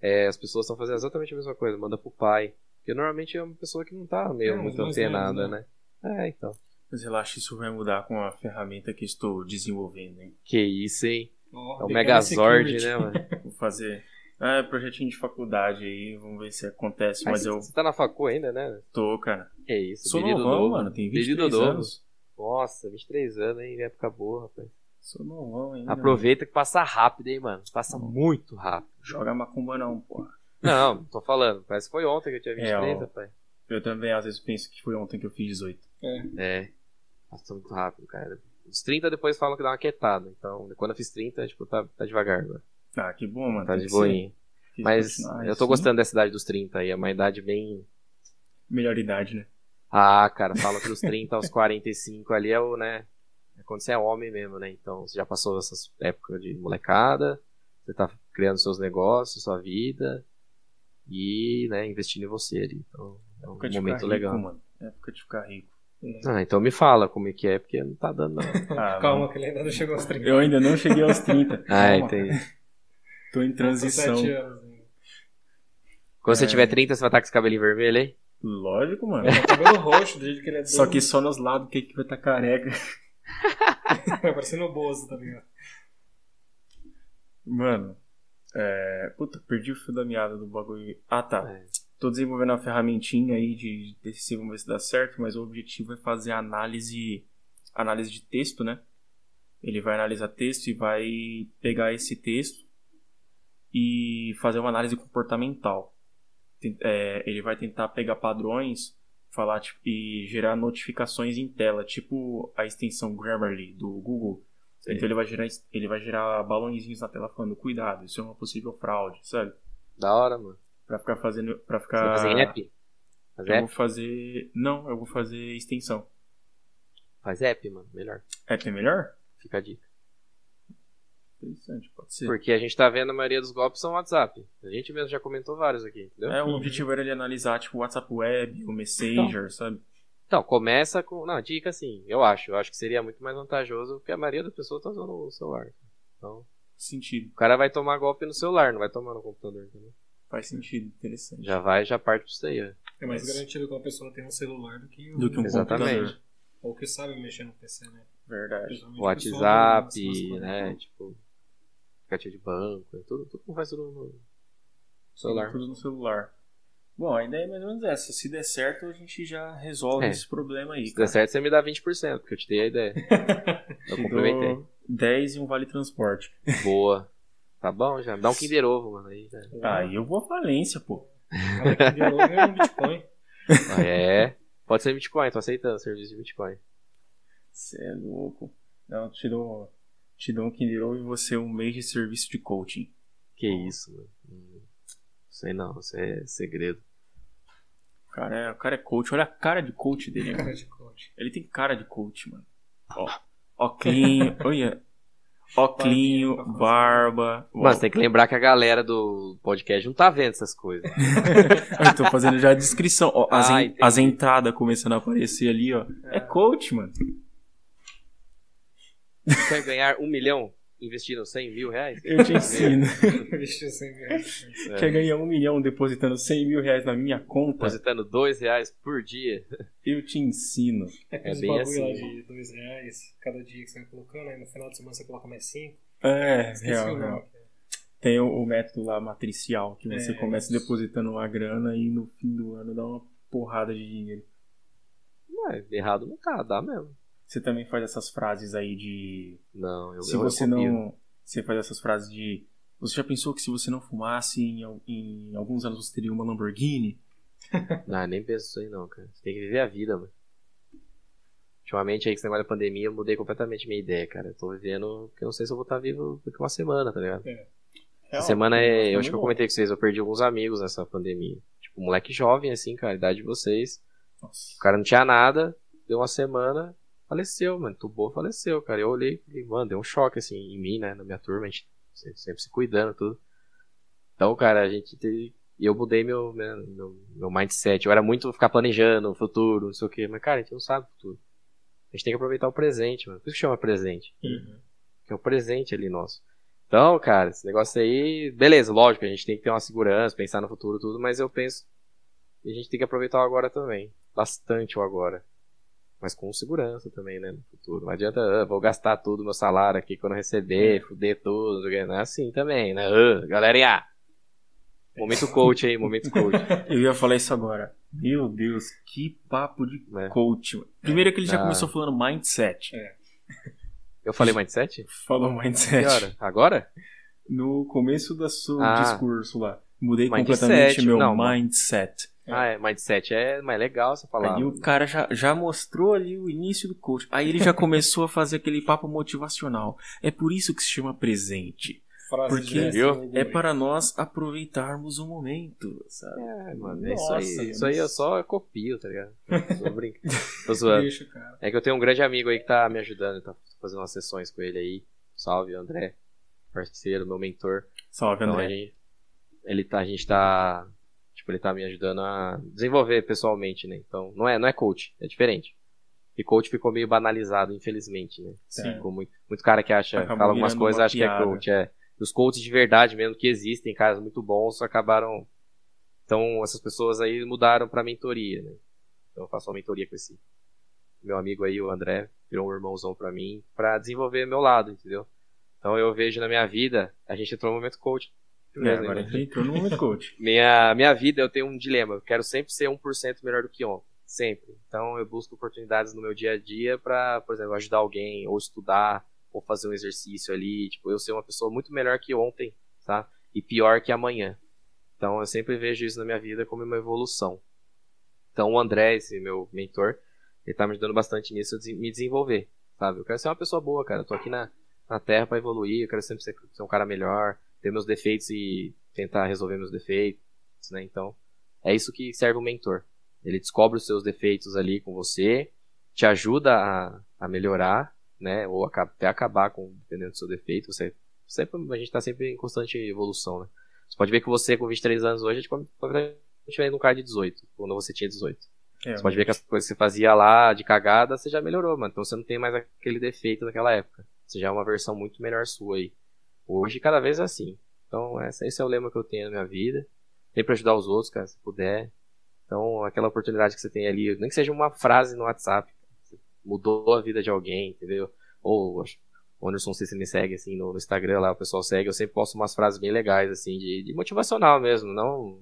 é, as pessoas estão fazendo exatamente a mesma coisa, manda pro pai. Porque normalmente é uma pessoa que não tá meio Não, muito antenada, velhos, né? É, então. Mas relaxa, isso vai mudar com a ferramenta que estou desenvolvendo, hein? Que isso, hein? ó, É o Megazord, né, mano? Vou fazer. Ah, é projetinho de faculdade aí, vamos ver se acontece. Mas, Mas eu Você tá na facu ainda, né? tô, cara. Que isso, Sou novão, novo. mano, tem Menino 23 novo. anos. Nossa, 23 anos, hein? Época boa, rapaz. Sou novão ainda. Aproveita que passa rápido, hein, mano? Passa muito rápido. mano. Joga macumba não, porra. Não, tô falando. Parece que foi ontem que eu tinha 23, ó. rapaz. Eu também às vezes penso que foi ontem que eu fiz 18. É. Passa muito rápido, cara. Os 30 depois falam que dá uma quietada. Então, quando eu fiz 30, tipo, tá, tá devagar agora. Ah, que bom, mano. Tá de boinha. Mas eu tô assim. gostando dessa idade dos 30 aí. É uma idade bem. Melhor idade, né? Ah, cara, fala que dos 30 aos 45 ali é o, né? É quando você é homem mesmo, né? Então você já passou essas épocas de molecada, você tá criando seus negócios, sua vida e, né, investindo em você ali. Então é um Época de momento ficar legal. rico, mano. Época de ficar rico. Ah, então me fala como é que é, porque não tá dando não. Ah, Calma, mano, que ele ainda não chegou aos 30. Eu ainda não cheguei aos 30. Ah, Calma, entendi. Tô em transição. anos. Quando você É. tiver 30, você vai estar com esse cabelinho vermelho aí? Lógico, mano. Tá cabelo roxo, do jeito que ele é Só doido. que só nos lados que que vai estar careca. Vai parecendo o Bozo, tá ligado? Mano, é... Puta, perdi o fio da meada do bagulho. Ah, tá. É. Tô desenvolvendo uma ferramentinha aí de desse vamos ver se dá certo, mas o objetivo é fazer análise análise de texto, né? Ele vai analisar texto e vai pegar esse texto e fazer uma análise comportamental. É, ele vai tentar pegar padrões, falar tipo, e gerar notificações em tela, tipo a extensão Grammarly do Google. Sim. Então ele vai gerar ele vai gerar balãozinhos na tela falando cuidado, isso é uma possível fraude, sabe? Da hora, mano. Pra ficar fazendo. Você ficar. vai fazer app? Faz Eu app? vou fazer. Não, eu vou fazer extensão. Faz app, mano. Melhor. App é melhor? Fica a dica. Interessante, pode ser. Porque a gente tá vendo a maioria dos golpes são WhatsApp. A gente mesmo já comentou vários aqui, entendeu? É, o objetivo era ele analisar, tipo, o WhatsApp Web, o Messenger, sabe? Então, começa com. Não, dica assim, eu acho. Eu acho que seria muito mais vantajoso porque a maioria das pessoas tá usando o celular. Então, Sentido. o cara vai tomar golpe no celular, não vai tomar no computador, entendeu? Faz sentido, interessante. Já vai, já parte pra isso aí, ó. É mais Mas- garantido que uma pessoa tenha um celular do que um, Do que um Exatamente. computador. Ou que sabe mexer no PC, né? Verdade. Principalmente pessoal WhatsApp, né? então. Tipo, aplicativo de banco, é tudo, tudo faz tudo no celular. Tudo no celular. Bom, a ideia é mais ou menos essa. Se der certo, a gente já resolve É. esse problema aí. Se cara. der certo, você me dá 20%, porque eu te dei a ideia. Eu Te complementei. dou 10 e um vale transporte. Boa. Tá bom, já. Dá um Kinder Ovo, mano. Aí, já. Aí eu vou à falência, pô. Cada que de novo é um Bitcoin. Ah, É. Pode ser Bitcoin, tô aceitando serviço de Bitcoin. Você é louco. Não, te dou, te dou um Ovo e você um mês de serviço de coaching. Que isso, mano. Sei não, isso é segredo. O cara, é, o cara é coach. Olha a cara de coach dele. mano. Cara de coach. Ele tem cara de coach, mano. Ó, óclinho, olha. Pra barba. Ó, Mas tem que lembrar que a galera do podcast não tá vendo essas coisas. Eu tô fazendo já a descrição. Ó, as, Ah, en- entendi. as entradas começando a aparecer ali, ó. É coach, mano. Quer ganhar um milhão investindo 100 mil reais? Eu te ensino. Investiu 100 reais. É. Quer ganhar um milhão depositando 100 mil reais na minha conta? Depositando dois reais por dia. Eu te ensino. É aqueles bem bagulho assim. lá de 2 reais cada dia que você vai colocando, aí no final de semana você coloca mais 5. É, Esqueci real, o nome. real. Tem o, o método lá matricial, que você É, começa isso. depositando uma grana e no fim do ano dá uma porrada de dinheiro. Ué, errado não tá, dá mesmo. Você também faz essas frases aí de. Não, eu se eu você não. Você faz essas frases de. Você já pensou que se você não fumasse, em, em alguns anos você teria uma Lamborghini? Não, nem penso isso aí não, cara. Você tem que viver a vida, mano. Ultimamente aí que esse negócio da pandemia, eu mudei completamente minha ideia, cara. Eu tô vivendo, porque eu não sei se eu vou estar vivo daqui uma semana, tá ligado? Essa semana é. Eu acho que eu comentei com vocês, eu perdi alguns amigos nessa pandemia. Tipo, moleque jovem, assim, cara, a idade de vocês. Nossa. O cara não tinha nada, deu uma semana, faleceu, mano. Tubou, faleceu, cara. Eu olhei e mano, deu um choque, assim, em mim, né, na minha turma, a gente sempre, se cuidando, tudo. Então, cara, a gente teve. E eu mudei meu, meu, meu, meu mindset. Eu era muito ficar planejando o futuro, não sei o quê. Mas, cara, a gente não sabe o futuro. A gente tem que aproveitar o presente, mano. Por isso que chama presente. Uhum. Que é o presente ali nosso. Então, cara, esse negócio aí, beleza, lógico, a gente tem que ter uma segurança, pensar no futuro tudo, mas eu penso que a gente tem que aproveitar o agora também. Bastante o agora. Mas com segurança também, né, no futuro. Não adianta, ah, vou gastar tudo meu salário aqui quando receber, fuder tudo, não é assim também, né? Ah, galerinha, momento coach aí, momento coach. Eu ia falar isso agora. Meu Deus, que papo de É. coach. Primeiro que ele já Ah. começou falando mindset. É. Eu falei mindset? Falou mindset. hora? Agora? No começo do seu Ah. discurso lá. Mudei Mindset, completamente meu não, mindset. É. Ah, é, mindset é mais legal essa palavra. Aí o cara já, já mostrou ali o início do coach. Aí ele já começou a fazer aquele papo motivacional. É por isso que se chama presente. Frases Porque-? Mestre É para nós aproveitarmos o momento, sabe? É, mano, é Nossa, isso aí. mano. Isso aí eu só copio, tá ligado? Tô brincando. Tô zoando. Deixa. É que eu tenho um grande amigo aí que tá me ajudando, tá fazendo umas sessões com ele aí. Salve, André. Parceiro, meu mentor. Salve, Então a André. gente, ele tá, a gente tá, tipo, ele tá me ajudando a desenvolver pessoalmente, né? Então, não é, não é coach, é diferente. E coach ficou meio banalizado, infelizmente, né? Sim. Ficou muito, muito cara que acha, Acabou fala algumas coisas, acha que é piada. coach, é. Os coaches de verdade mesmo que existem, caras muito bons, acabaram então essas pessoas aí mudaram pra mentoria, né? Então eu faço uma mentoria com esse meu amigo aí, o André, virou um irmãozão pra mim, pra desenvolver meu lado, entendeu? Então eu vejo na minha vida, a gente entrou no momento coach. É, agora a entrou no momento coach. Minha, minha vida eu tenho um dilema. Eu quero sempre ser 1% melhor do que ontem. Sempre. Então eu busco oportunidades no meu dia a dia pra, por exemplo, ajudar alguém, ou estudar, ou fazer um exercício ali. Tipo, eu ser uma pessoa muito melhor que ontem, tá? E pior que amanhã. Então eu sempre vejo isso na minha vida como uma evolução. Então o André, esse meu mentor, ele tá me ajudando bastante nisso, desen- me desenvolver, sabe? Eu quero ser uma pessoa boa, cara. Eu tô aqui na, na Terra pra evoluir, eu quero sempre ser, ser um cara melhor, ter meus defeitos e tentar resolver meus defeitos, né? Então, é isso que serve o mentor. Ele descobre os seus defeitos ali com você, te ajuda a, a melhorar, né? Ou até acabar com, dependendo do seu defeito. Você, sempre, a gente tá sempre em constante evolução, né? Você pode ver que você, com 23 anos hoje, tipo, completamente diferente de um cara de 18, quando você tinha 18. É, Você pode ver que as coisas que você fazia lá de cagada, você já melhorou, mano. Então você não tem mais aquele defeito daquela época. Você já é uma versão muito melhor sua aí. Hoje, cada vez é assim. Então, esse é o lema que eu tenho na minha vida. Sempre ajudar os outros, cara, se puder. Então, aquela oportunidade que você tem ali, nem que seja uma frase no WhatsApp, você mudou a vida de alguém, entendeu? Ou, o Anderson, se me segue, assim, no, Instagram lá, o pessoal segue, eu sempre posto umas frases bem legais, assim, de, de motivacional mesmo, não,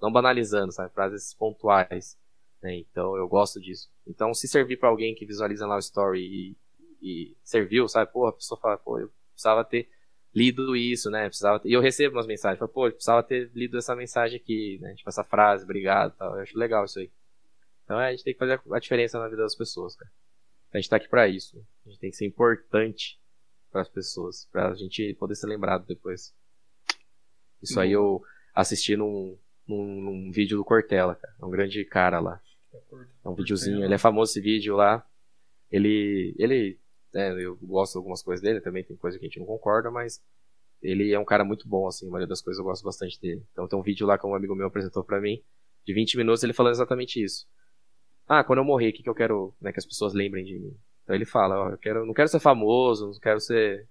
não banalizando, sabe? Frases pontuais né? Então eu gosto disso. Então se servir pra alguém que visualiza lá o story e, e serviu, sabe? Pô, a pessoa fala, pô, eu precisava ter lido isso, né? Precisava ter... E eu recebo umas mensagens, falo, pô, precisava ter lido essa mensagem aqui, né? Tipo essa frase, obrigado, tal. Eu acho legal isso aí. Então é, a gente tem que fazer a diferença na vida das pessoas, cara. A gente tá aqui pra isso. A gente tem que ser importante para as pessoas, pra gente poder ser lembrado depois. Isso aí eu assisti num, num, num vídeo do Cortella, cara. É um grande cara lá. É um videozinho, ele é famoso esse vídeo lá. Ele. Ele. É, eu gosto de algumas coisas dele, também tem coisa que a gente não concorda, mas ele é um cara muito bom, assim, a maioria das coisas eu gosto bastante dele. Então tem um vídeo lá que um amigo meu apresentou pra mim, de 20 minutos, ele falando exatamente isso. Ah, quando eu morrer, o que, que eu quero né, que as pessoas lembrem de mim? Então ele fala, ó, eu quero, não quero ser famoso, não quero ser.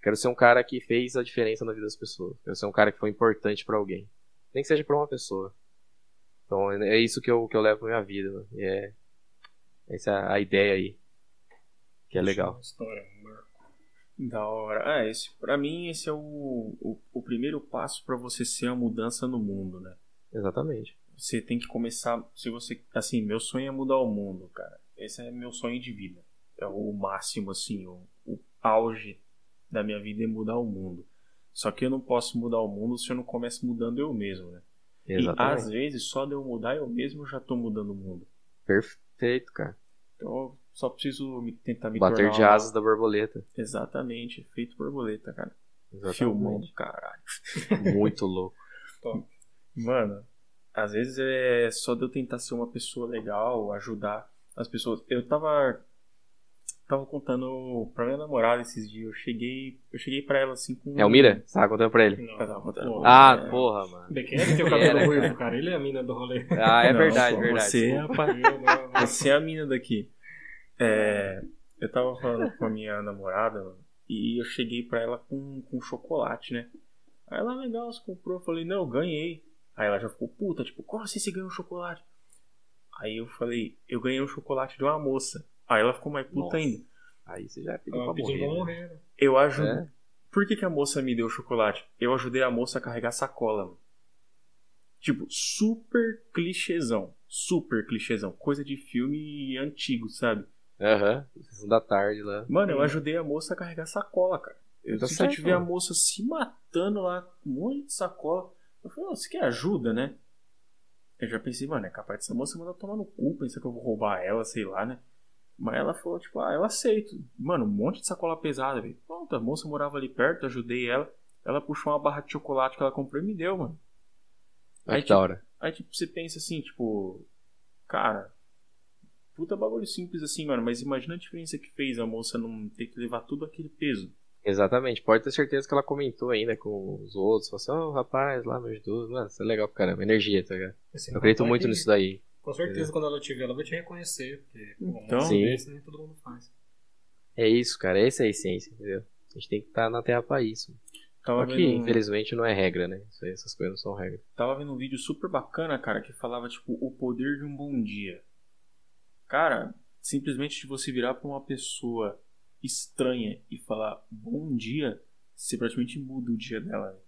Quero ser um cara que fez a diferença na vida das pessoas. Quero ser um cara que foi importante pra alguém. Nem que seja pra uma pessoa. Então é isso que eu, que eu levo pra minha vida. né? E é. Essa é a ideia aí. Que é legal. História, um marco. Da hora. Ah, esse, pra mim, esse é o, o, o primeiro passo pra você ser a mudança no mundo, né? Exatamente. Você tem que começar. Se você. Assim, meu sonho é mudar o mundo, cara. Esse é meu sonho de vida. É o máximo, assim, o, o auge da minha vida é mudar o mundo. Só que eu não posso mudar o mundo se eu não começo mudando eu mesmo, né? E às Exatamente. vezes, só de eu mudar eu mesmo, eu já tô mudando o mundo. Perfeito, cara. Então só preciso me, tentar me Bater de uma- asas da borboleta. Exatamente, feito borboleta, cara. Exatamente. Filmão do caralho. Muito louco. Mano, às vezes é só de eu tentar ser uma pessoa legal, ajudar as pessoas. Eu tava. tava contando pra minha namorada esses dias. Eu cheguei, eu cheguei pra ela assim com. É o Mira? Você tava contando pra ele? Não. Eu tava contando. Pô, Ah, É. porra, mano. Bequete tem o cabelo ruivo, cara. Ele é a mina do rolê. Ah, é Não, verdade, pô, verdade. Você é, a, você é a mina daqui. É, eu tava falando com a minha namorada mano, e eu cheguei pra ela com, com chocolate, né? Aí ela, legal, você comprou. Eu falei, não, eu ganhei. Aí ela já ficou puta, tipo, como assim você ganhou um chocolate? Aí eu falei, eu ganhei um chocolate de uma moça. Aí ela ficou mais puta Nossa. ainda. Aí você já pediu pra pedindo pra morrer. né? morrer, né? Eu ajudei. É? Por que, que a moça me deu chocolate? Eu ajudei a moça a carregar sacola, mano. Tipo, super clichêzão. Super clichêzão. Coisa de filme antigo, sabe? Aham. Sessão da tarde lá. Mano, eu Hum. ajudei a moça a carregar sacola, cara. Eu Tá senti certo, ver a moça se matando lá com um monte de sacola. Eu falei, "Ô, você quer ajuda, né? Eu já pensei, mano, é capaz dessa moça mandar tomar no cu, pensa que eu vou roubar ela, sei lá, né? Mas ela falou, tipo, ah, eu aceito. Mano, um monte de sacola pesada, velho. Pronto, a moça morava ali perto, ajudei ela. Ela puxou uma barra de chocolate que ela comprou e me deu, mano. Aí, que da hora. Aí, tipo, você pensa assim, tipo, cara, puta bagulho simples assim, mano, mas imagina a diferença que fez a moça não ter que levar tudo aquele peso. Exatamente. Pode ter certeza que ela comentou ainda com os outros. Falou assim, ô rapaz, lá me ajudou. Mano, isso é legal pra caramba. Energia, tá ligado? Assim, Eu acredito muito que- nisso daí. Com certeza, quando ela te ver, ela vai te reconhecer. Porque, um Então- Sim. desse nem todo mundo faz. É isso, cara. Essa é a essência, entendeu? A gente tem que estar na terra pra isso. Tava Só que, vendo, um, infelizmente, não é regra, né? Isso aí, essas coisas não são regra. tava vendo um vídeo super bacana, cara, que falava, tipo, o poder de um bom dia. Cara, simplesmente de você virar pra uma pessoa estranha e falar bom dia, você praticamente muda o dia dela.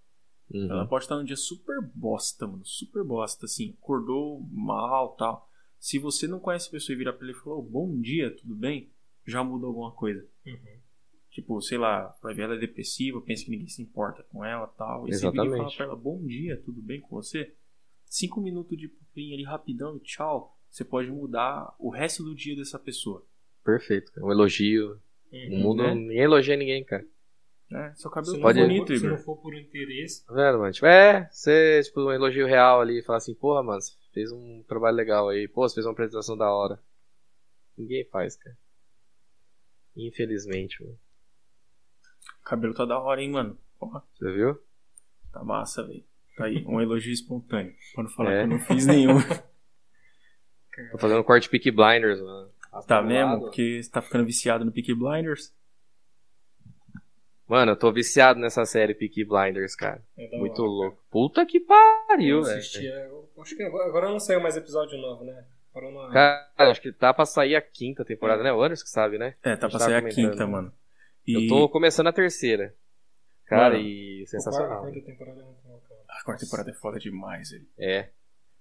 Uhum. Ela pode estar num dia super bosta, mano. Super bosta, assim. Acordou mal tal. Se você não conhece a pessoa e virar pra ele e falar, "Ô, bom dia, tudo bem? Já muda alguma coisa. Uhum. Tipo, sei lá, vai ver ela é depressiva, pensa que ninguém se importa com ela tal. E você vira e fala Exatamente. pra ela, bom dia, tudo bem com você? Cinco minutos de papinho ali rapidão e tchau. Você pode mudar o resto do dia dessa pessoa. Perfeito. cara. Um elogio. Uhum. No mundo, né? ninguém elogia ninguém, cara. É, seu Se cabelo não, tá Pode- bonito, se não for por interesse, Tá vendo, mano? Tipo, é, você, tipo, um elogio real ali, falar assim, porra, mano, você fez um trabalho legal aí, pô, você fez uma apresentação da hora. Ninguém faz, cara. Infelizmente, mano. O cabelo tá da hora, hein, mano? Ó, Você viu? tá massa, velho. Tá aí, um elogio espontâneo. Pra não falar É. que eu não fiz nenhum. Tô fazendo um corte Peak Blinders, mano. Tá Do mesmo? lado. Porque você tá ficando viciado no Peaky Blinders? Mano, eu tô viciado nessa série Peaky Blinders, cara. é Muito hora, louco. Puta que pariu, Eu velho. eu Acho que agora, não saiu mais episódio novo, né? Parou na. Cara, acho que tá pra sair a quinta temporada, né? O Anderson que sabe, né? É, tá pra sair a quinta, mano. Eu E tô começando a terceira. Cara, Mano, e A sensacional. quarta temporada é muito cara. a quarta temporada é foda demais, velho. É.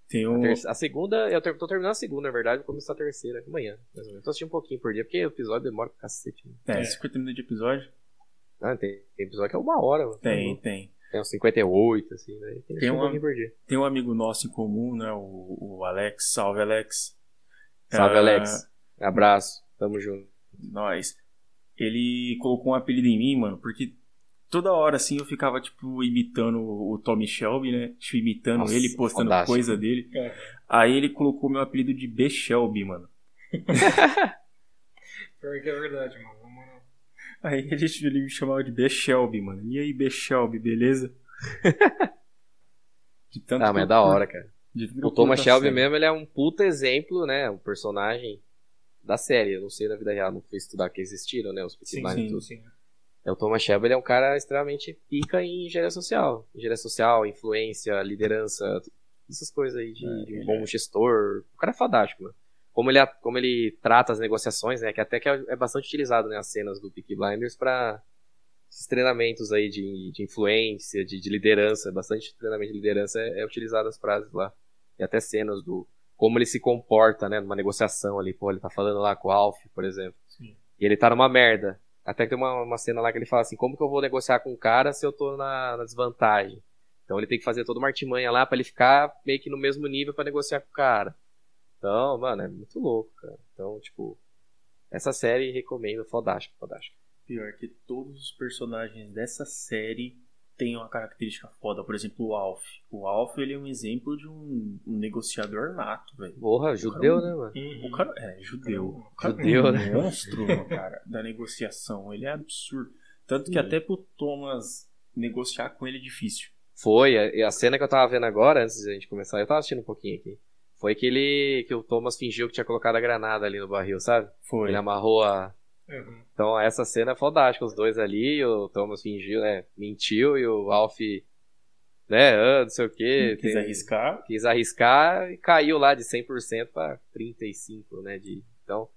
Tem A, um. ter- a segunda, eu ter- tô terminando a segunda, na verdade, vou começar a terceira amanhã. mais ou menos. Tô assistindo um pouquinho por dia, porque o episódio demora pra cacete. Né? É, É. 50 minutos de episódio? Ah, tem, tem episódio que é uma hora, mano. Tem, tem. Tem uns 58, assim, né? Tem, Tem um pouquinho por dia. Tem um amigo nosso em comum, né? O, o Alex. Salve, Alex. Salve, Ah, Alex. Abraço. Tamo junto. Nós. Ele colocou um apelido em mim, mano, porque toda hora, assim, eu ficava, tipo, imitando o Tommy Shelby, né? Tipo, imitando Nossa, ele, postando fantástico. coisa dele. É. Aí ele colocou meu apelido de B. Shelby, mano. Pior que é verdade, mano. Na moral. Aí ele, ele me chamava de B. Shelby, mano. E aí, B. Shelby, beleza? De tanto Ah, mas é da hora, cara. O Thomas Shelby série. mesmo, ele é um puta exemplo, né? Um personagem da série. Eu não sei na vida real, não fui estudar que existiram, né? Os Peaky Sim, sim, sim. É, o Thomas Shelby é um cara extremamente pica em engenharia social. Engenharia social, influência, liderança, essas coisas aí de, É, de ele bom é. gestor. O cara é fantástico, mano. Como ele, como ele trata as negociações, né? Que até que é, é bastante utilizado, né? As cenas do Peaky Blinders pra esses treinamentos aí de, de influência, de, de liderança. Bastante treinamento de liderança é, é utilizado as frases lá. E até cenas do como ele se comporta, né? Numa negociação ali. Pô, ele tá falando lá com o Alf, por exemplo. Sim. E ele tá numa merda. Até que tem uma, uma cena lá que ele fala assim: como que eu vou negociar com o cara se eu tô na, na desvantagem? Então ele tem que fazer toda uma artimanha lá pra ele ficar meio que no mesmo nível pra negociar com o cara. Então, mano, é muito louco, cara. Então, tipo, essa série recomendo, fodástico, fodástico. Pior que todos os personagens dessa série tem uma característica foda, por exemplo, o Alf. O Alf, ele é um exemplo de um, um negociador nato, velho. Porra, judeu, cara- né, mano? Uhum. O cara é judeu. O cara Judeu, é um né? monstro, cara, da negociação. Ele é absurdo. Tanto que até pro Thomas negociar com ele é difícil. Foi, a, e a cena que eu tava vendo agora, antes da gente começar, eu tava assistindo um pouquinho aqui. Foi que ele. que o Thomas fingiu que tinha colocado a granada ali no barril, sabe? Foi. Ele amarrou a. Uhum. Então essa cena é fodástica, os dois ali, o Thomas fingiu, né? Mentiu e o Alf, né, ah, não sei o que. Quis arriscar. Quis arriscar e caiu lá de 100% pra 35%, né? De, então,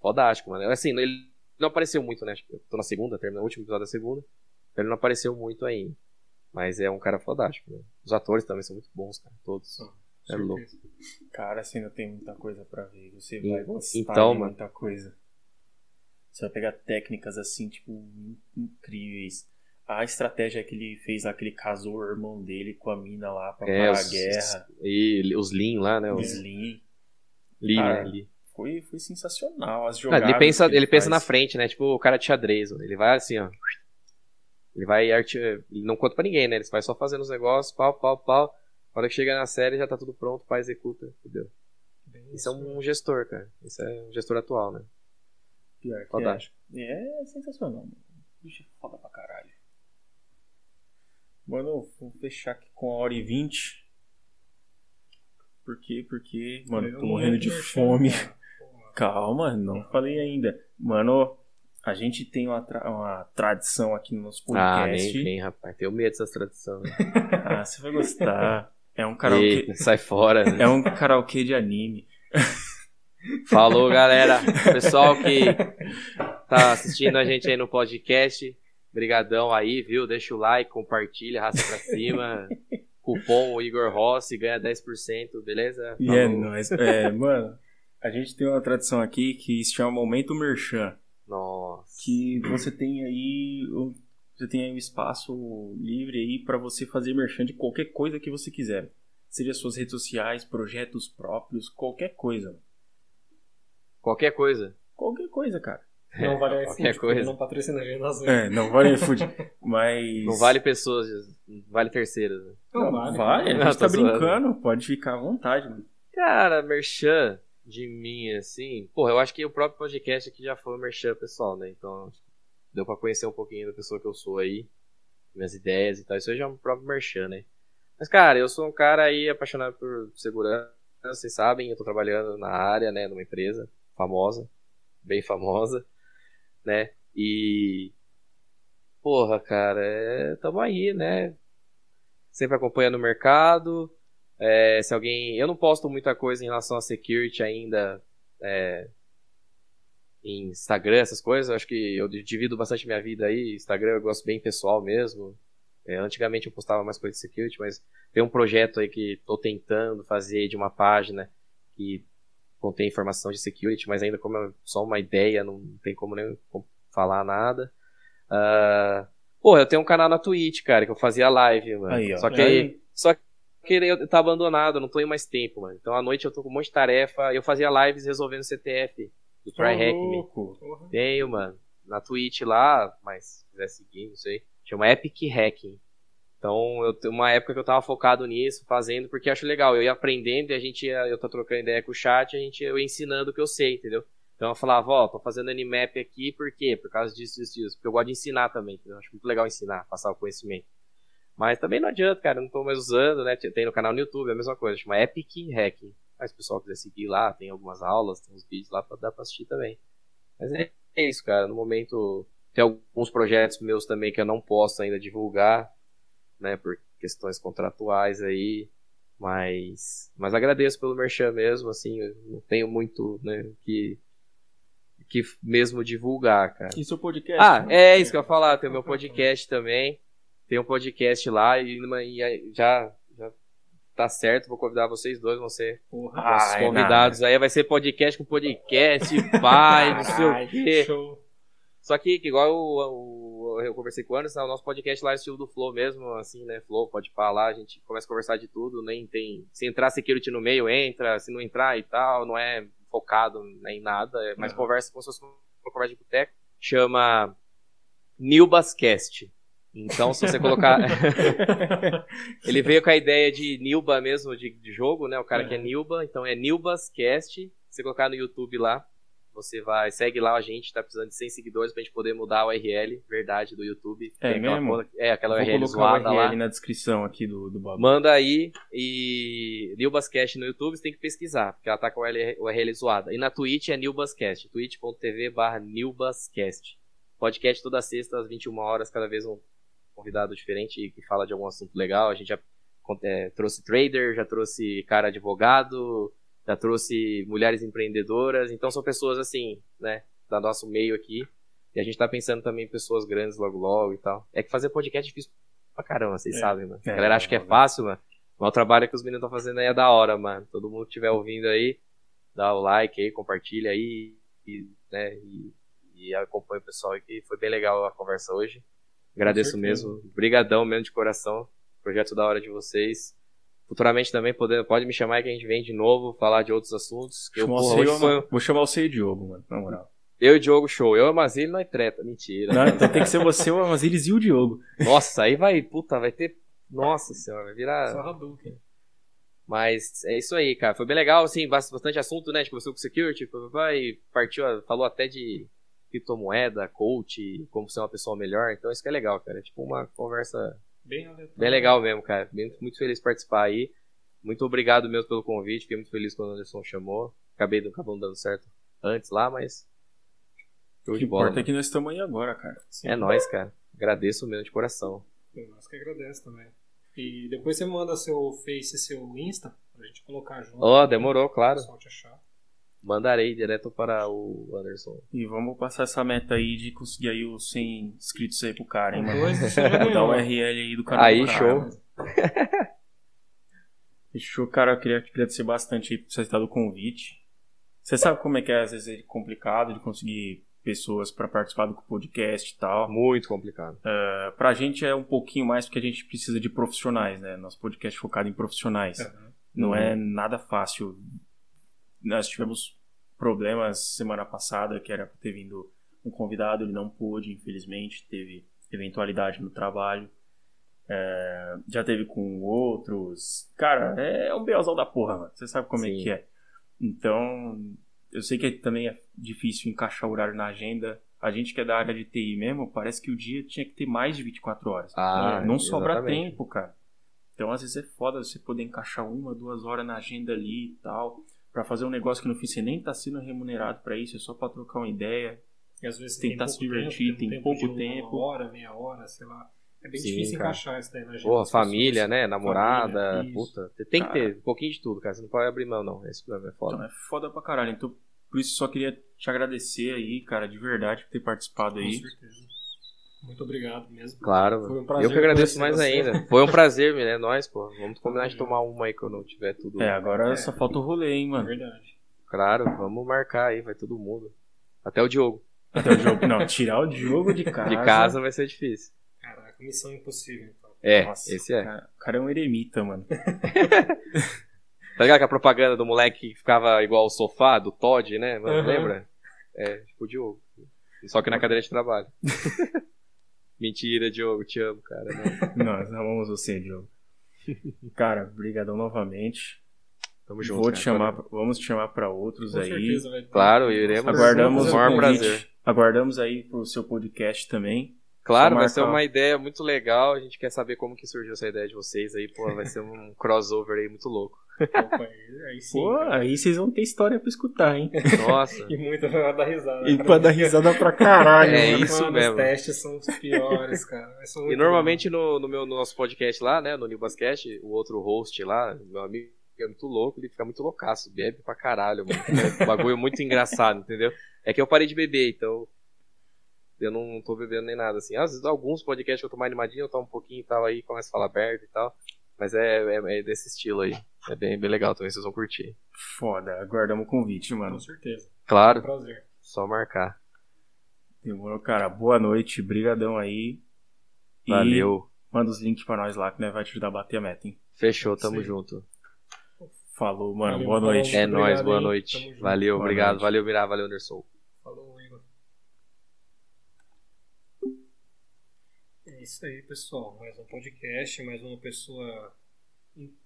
fodástico, mano. Assim, ele não apareceu muito, né? Eu tô na segunda, terminando o último episódio da segunda. Então ele não apareceu muito ainda. Mas é um cara fodástico, né? Os atores também são muito bons, cara. Todos. É louco. Cara, você ainda tem muita coisa pra ver. Você vai gostar então, de mano. muita coisa. Você vai pegar técnicas assim, tipo, in- incríveis. A estratégia que ele fez lá, que ele casou o irmão dele com a mina lá pra É, parar os, a guerra. E os Lean lá, né? Os. Lee, Cara, né? Foi, foi sensacional. As Não, jogadas. ele pensa, que ele pensa na frente, né? Tipo o cara de xadrez. Ele vai assim, ó. Ele vai. Ele não conta pra ninguém, né? Ele vai só fazendo os negócios, pau, pau, pau. Na hora que chega na série já tá tudo pronto, pai executa. Entendeu? Isso é um gestor, cara. Isso é um gestor atual, né? Pior que Fantástico. É, é sensacional, mano. Bicho é foda pra caralho. Mano, vou fechar aqui com a hora e vinte. Por quê? Porque, mano, Eu tô morrendo de fome. cara. Porra. Calma, não falei ainda. Mano, a gente tem uma, tra- uma tradição aqui no nosso Ah, nem podcast. vem, rapaz. Tenho medo dessas tradições. Ah, você vai gostar. É um karaokê. Eita, sai fora. né? É um karaokê de anime. Falou, galera. Pessoal que tá assistindo a gente aí no podcast, brigadão aí, viu? Deixa o like, compartilha, raça pra cima. Cupom Igor Rossi ganha 10%, beleza? E é nóis. É, mano, a gente tem uma tradição aqui que se chama Momento Merchan. Nossa. que você tem aí você tem aí um espaço livre aí para você fazer merchan de qualquer coisa que você quiser. Seja suas redes sociais, projetos próprios, qualquer coisa. Qualquer coisa. Qualquer coisa, cara. Não vale É, iFood, coisa. não patrocina a gente nas É, não vale iFood, mas Não vale pessoas, vale terceiras. né? Não, Não, vale. vale, a Não, gente tá tô zoando. brincando, pode ficar à vontade, mano. Cara, merchan de mim, assim. Porra, eu acho que o próprio podcast aqui já foi um merchan pessoal, né? Então, deu pra conhecer um pouquinho da pessoa que eu sou aí, minhas ideias e tal. Isso aí já é um próprio merchan, né? Mas, cara, eu sou um cara aí apaixonado por segurança. Vocês sabem, eu tô trabalhando na área, né? Numa empresa famosa, bem famosa, né? E. Porra, cara, é... tamo aí, né? Sempre acompanhando o mercado. É, se alguém. Eu não posto muita coisa em relação a security ainda. é, em Instagram, essas coisas. Eu acho que eu divido bastante minha vida aí. Instagram eu gosto bem pessoal mesmo. É, antigamente eu postava mais coisa de security, mas tem um projeto aí que tô tentando fazer de uma página que contém informação de security, mas ainda como é só uma ideia, não tem como nem falar nada. Ah, pô, eu tenho um canal na Twitch, cara, que eu fazia live, mano. Aí, ó. Só que Aí. só que eu tá abandonado, eu não tô em mais tempo, mano. Então à noite eu tô com um monte de tarefa. Eu fazia lives resolvendo CTF do Try Hack Me. louco. Porra. Tenho, mano. Na Twitch lá, mas se quiser seguir, não sei. Chama Epic Hacking. Então, eu uma época que eu tava focado nisso, fazendo, porque acho legal. Eu ia aprendendo e a gente ia, eu tô trocando ideia com o chat, a gente ia ensinando o que eu sei, entendeu? Então eu falava, ó, tô fazendo animap aqui, por quê? Por causa disso, disso, disso. Porque eu gosto de ensinar também, entendeu? Eu acho muito legal ensinar, passar o conhecimento. Mas também não adianta, cara, eu não tô mais usando, né? Tem no canal no YouTube, é a mesma coisa, chama Epic Hacking. Mas se o pessoal quiser seguir lá, tem algumas aulas, tem uns vídeos lá pra dar pra assistir também. Mas é, é isso, cara. No momento, tem alguns projetos meus também que eu não posso ainda divulgar, né? Por questões contratuais aí. Mas, mas agradeço pelo merchan mesmo, assim, eu não tenho muito, né, que, que mesmo divulgar, cara. E seu podcast? Ah, é isso que eu ia falar. Tem o meu podcast também. Tem um podcast lá e, e já, já tá certo. Vou convidar vocês dois, vão ser convidados. Aí vai ser podcast com podcast, pai, não sei o quê. Show. Só que, que igual o, o- eu conversei com o Anderson, o nosso podcast lá é estilo do Flow mesmo, assim, né? Flow, pode falar, a gente começa a conversar de tudo, nem tem. Se entrar security no meio, entra, se não entrar e tal, não é focado em nada, é mais Uhum. conversa como se fosse uma conversa de boteco. Chama Nilbascast. Então, se você colocar. ele veio com a ideia de Nilba mesmo, de, de jogo, né? O cara É. que é Nilba, então é Nilbascast. Se você colocar no YouTube lá, você vai. Segue lá a gente, tá precisando de 100 seguidores pra gente poder mudar a URL, verdade, do YouTube. É Tem aquela mesmo? porra- é, aquela Vou URL zoada lá. URL na descrição aqui do, do bagulho. Manda aí e Nilbascast no YouTube você tem que pesquisar, porque ela tá com a URL URL zoada. E na Twitch é Nilbascast, twitch.tv barra Nilbascast. Podcast toda sexta às 21 horas, cada vez um convidado diferente que fala de algum assunto legal. A gente já é, trouxe trader, já trouxe cara advogado, já trouxe mulheres empreendedoras. Então são pessoas assim, né, da nosso meio aqui. E a gente tá pensando também em pessoas grandes logo logo e tal. É que fazer podcast é difícil pra caramba, vocês É. sabem, mano. É, a galera acha que é fácil, mano. Mas o trabalho que os meninos estão fazendo aí é da hora, mano. Todo mundo que estiver ouvindo aí, dá o like aí, compartilha aí, e, né, e, e acompanha o pessoal aí, que foi bem legal a conversa hoje. Agradeço mesmo. Brigadão mesmo de coração. Projeto da hora de vocês. Futuramente também pode, pode me chamar que a gente vem de novo falar de outros assuntos. Que eu, Chamar porra, hoje foi- Ama- Vou chamar você e o Diogo, mano, na moral. eu e o Diogo show. Eu e o Amazili não é treta. Mentira. Não, então tem que ser você, o Amaziris e o Diogo. Nossa, aí vai, puta, vai ter. Nossa senhora, vai virar. Só Hadouken. Mas é isso aí, cara. Foi bem legal, assim, bas- bastante assunto, né? A gente com security, vai, partiu, falou até de criptomoeda, coach, como ser uma pessoa melhor. Então isso que é legal, cara. É tipo uma conversa Bem aleatório. bem legal mesmo, cara. Bem, muito feliz de participar aí. Muito obrigado mesmo pelo convite. Fiquei muito feliz quando o Anderson chamou. Acabei acabou não dando certo antes lá, mas. Show O de que bola. importa é mano. que nós estamos aí agora, cara. Sim. É nóis, cara. Agradeço mesmo de coração. Nós que agradece também. E depois você manda seu Face e seu Insta pra gente colocar junto. Ó, demorou, Pra claro. o pessoal te achar. Mandarei direto para o Anderson. E vamos passar essa meta aí de conseguir aí os 100 inscritos aí pro cara, hein, mano. Dar ganhou. o URL aí do canal Aí, do cara, show. mano. Fechou, cara. Eu queria te agradecer bastante aí por você ter dado o convite. Você sabe como é que é, às vezes, é complicado de conseguir pessoas pra participar do podcast e tal. Muito complicado. Uh, pra gente é um pouquinho mais porque a gente precisa de profissionais, né? Nosso podcast é focado em profissionais. Aham. Não Uhum. é nada fácil. Nós tivemos problemas semana passada, que era ter vindo um convidado, ele não pôde, infelizmente, teve eventualidade no trabalho. É, já teve com outros. Cara, é um BOzão da porra, mano. Você sabe como é Sim. que é. Então, eu sei que também é difícil encaixar o horário na agenda. A gente que é da área de TI mesmo, parece que o dia tinha que ter mais de 24 horas. Ah, não sobra exatamente. tempo, cara. Então, às vezes é foda você poder encaixar uma, duas horas na agenda ali e tal, Pra fazer um negócio que no fim você nem tá sendo remunerado pra isso, é só pra trocar uma ideia. E às vezes Tentar tem se divertir, tempo, tem um tempo pouco de uma tempo. hora, meia hora, sei lá. É bem Sim, difícil cara. encaixar isso daí na agenda. Porra, família, pessoas. né? Namorada, Família, puta. Tem que Cara. ter um pouquinho de tudo, cara. Você não pode abrir mão, não. Esse problema é foda. Então é foda pra caralho. Então, por isso só queria te agradecer aí, cara, de verdade, por ter participado Com aí. certeza. Muito obrigado mesmo. Claro, Foi um prazer Eu que agradeço mais você. ainda. Foi um prazer, né? Nós, pô. Vamos combinar de tomar uma aí quando tiver tudo. É, agora É. só falta o rolê, hein, É mano. verdade. Claro, vamos marcar aí, vai todo mundo. Até o Diogo. Até o jogo. Não, tirar o Diogo de casa. De casa vai ser difícil. Caraca, missão impossível, então. É, Nossa, esse é. Cara, o cara é um eremita, mano. Tá ligado que a propaganda do moleque que ficava igual o sofá, do Todd, né? Mano, Uhum. Lembra? É, tipo o Diogo. Só que na cadeira de trabalho. Mentira, Diogo, te amo, cara. Não. Nós amamos você, Diogo. Cara, brigadão novamente. Tamo junto. Vou cara. te chamar, vamos te chamar pra outros Com aí. certeza vai ter. Claro, iremos. Aguardamos o maior prazer. Aguardamos aí pro seu podcast também. Claro, vai ser uma ideia muito legal. A gente quer saber como que surgiu essa ideia de vocês aí. Pô, vai ser um crossover aí muito louco. Opa, aí, sim. Pô, cara. aí vocês vão ter história pra escutar, hein? Nossa. E muito pra dar risada. E cara. pra dar risada pra caralho. É mano. isso Mano, mesmo. Os testes são os piores, cara. E normalmente no, no meu no nosso podcast lá, né, no New o outro host lá, meu amigo é muito louco, ele fica muito loucaço, bebe pra caralho, mano. É um bagulho muito engraçado, entendeu? É que eu parei de beber, então eu não tô bebendo nem nada assim. Às vezes alguns podcasts que eu tô mais animadinho, eu tomo um pouquinho e tal aí, começo a falar aberto e tal. Mas é, é, é desse estilo aí. É bem, bem legal também, vocês vão curtir. Foda, aguardamos o convite, mano. Com certeza. Claro, Prazer. só marcar. Demorou, cara. Boa noite, brigadão aí. E Valeu. manda os links pra nós lá que nós vai te ajudar a bater a meta, hein? Fechou, tamo Sim. junto. Falou, mano. Valeu, boa noite. É nóis, boa noite. Valeu, Boa obrigado. noite. Valeu, Mirá, valeu, Anderson. Falou, Igor. É, É isso aí, pessoal. Mais um podcast, mais uma pessoa.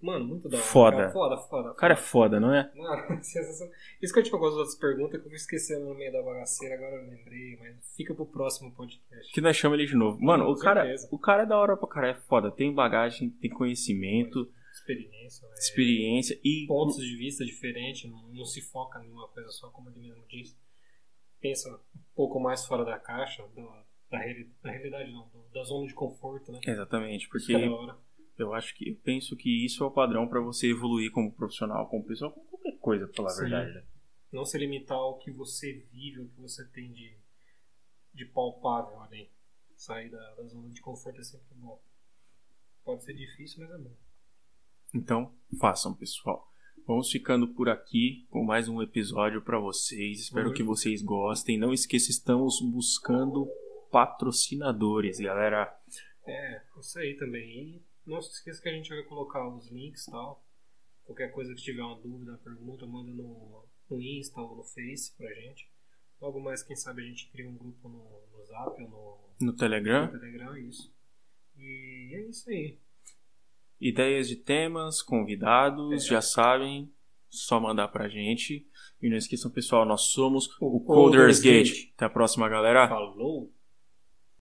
Mano, muito da hora. Foda. Cara. Foda, foda. O cara é foda, não é? Mano, sensação. Isso que eu te com as outras perguntas que eu vou esquecendo no meio da bagaceira, agora eu lembrei, mas fica pro próximo podcast. Que nós chamamos ele de novo. Mano, o cara, certeza. o cara é da hora pra cara, é foda. Tem bagagem, tem conhecimento, Experiência, né? experiência e. pontos de vista diferentes, não, não se foca em uma coisa só, como ele mesmo disse. Pensa um pouco mais fora da caixa, da, reali- da realidade não, da zona de conforto, né? Exatamente, porque que é eu acho que eu penso que isso é o padrão pra você evoluir como profissional, como pessoa, com qualquer coisa, pra falar a Sim. verdade. né? Não se limitar ao que você vive, ao que você tem de, de palpável ali. Sair da, da zona de conforto é sempre bom. Pode ser difícil, mas é bom. Então, façam, pessoal. Vamos ficando por aqui com mais um episódio pra vocês. Espero Uhum. que vocês gostem. Não esqueça, estamos buscando patrocinadores, galera. É, isso aí também. E não se esqueça que a gente vai colocar os links e tal. Qualquer coisa que tiver uma dúvida, pergunta, manda no, no Insta ou no Face pra gente. Logo mais, quem sabe a gente cria um grupo no, no Zap ou no, No Telegram, no Telegram, isso. E é isso aí. ideias de temas, convidados, É. já sabem, só mandar pra gente. E não esqueçam, pessoal, nós somos o O Coders Coders Gate. Gate. Até a próxima, galera. Falou!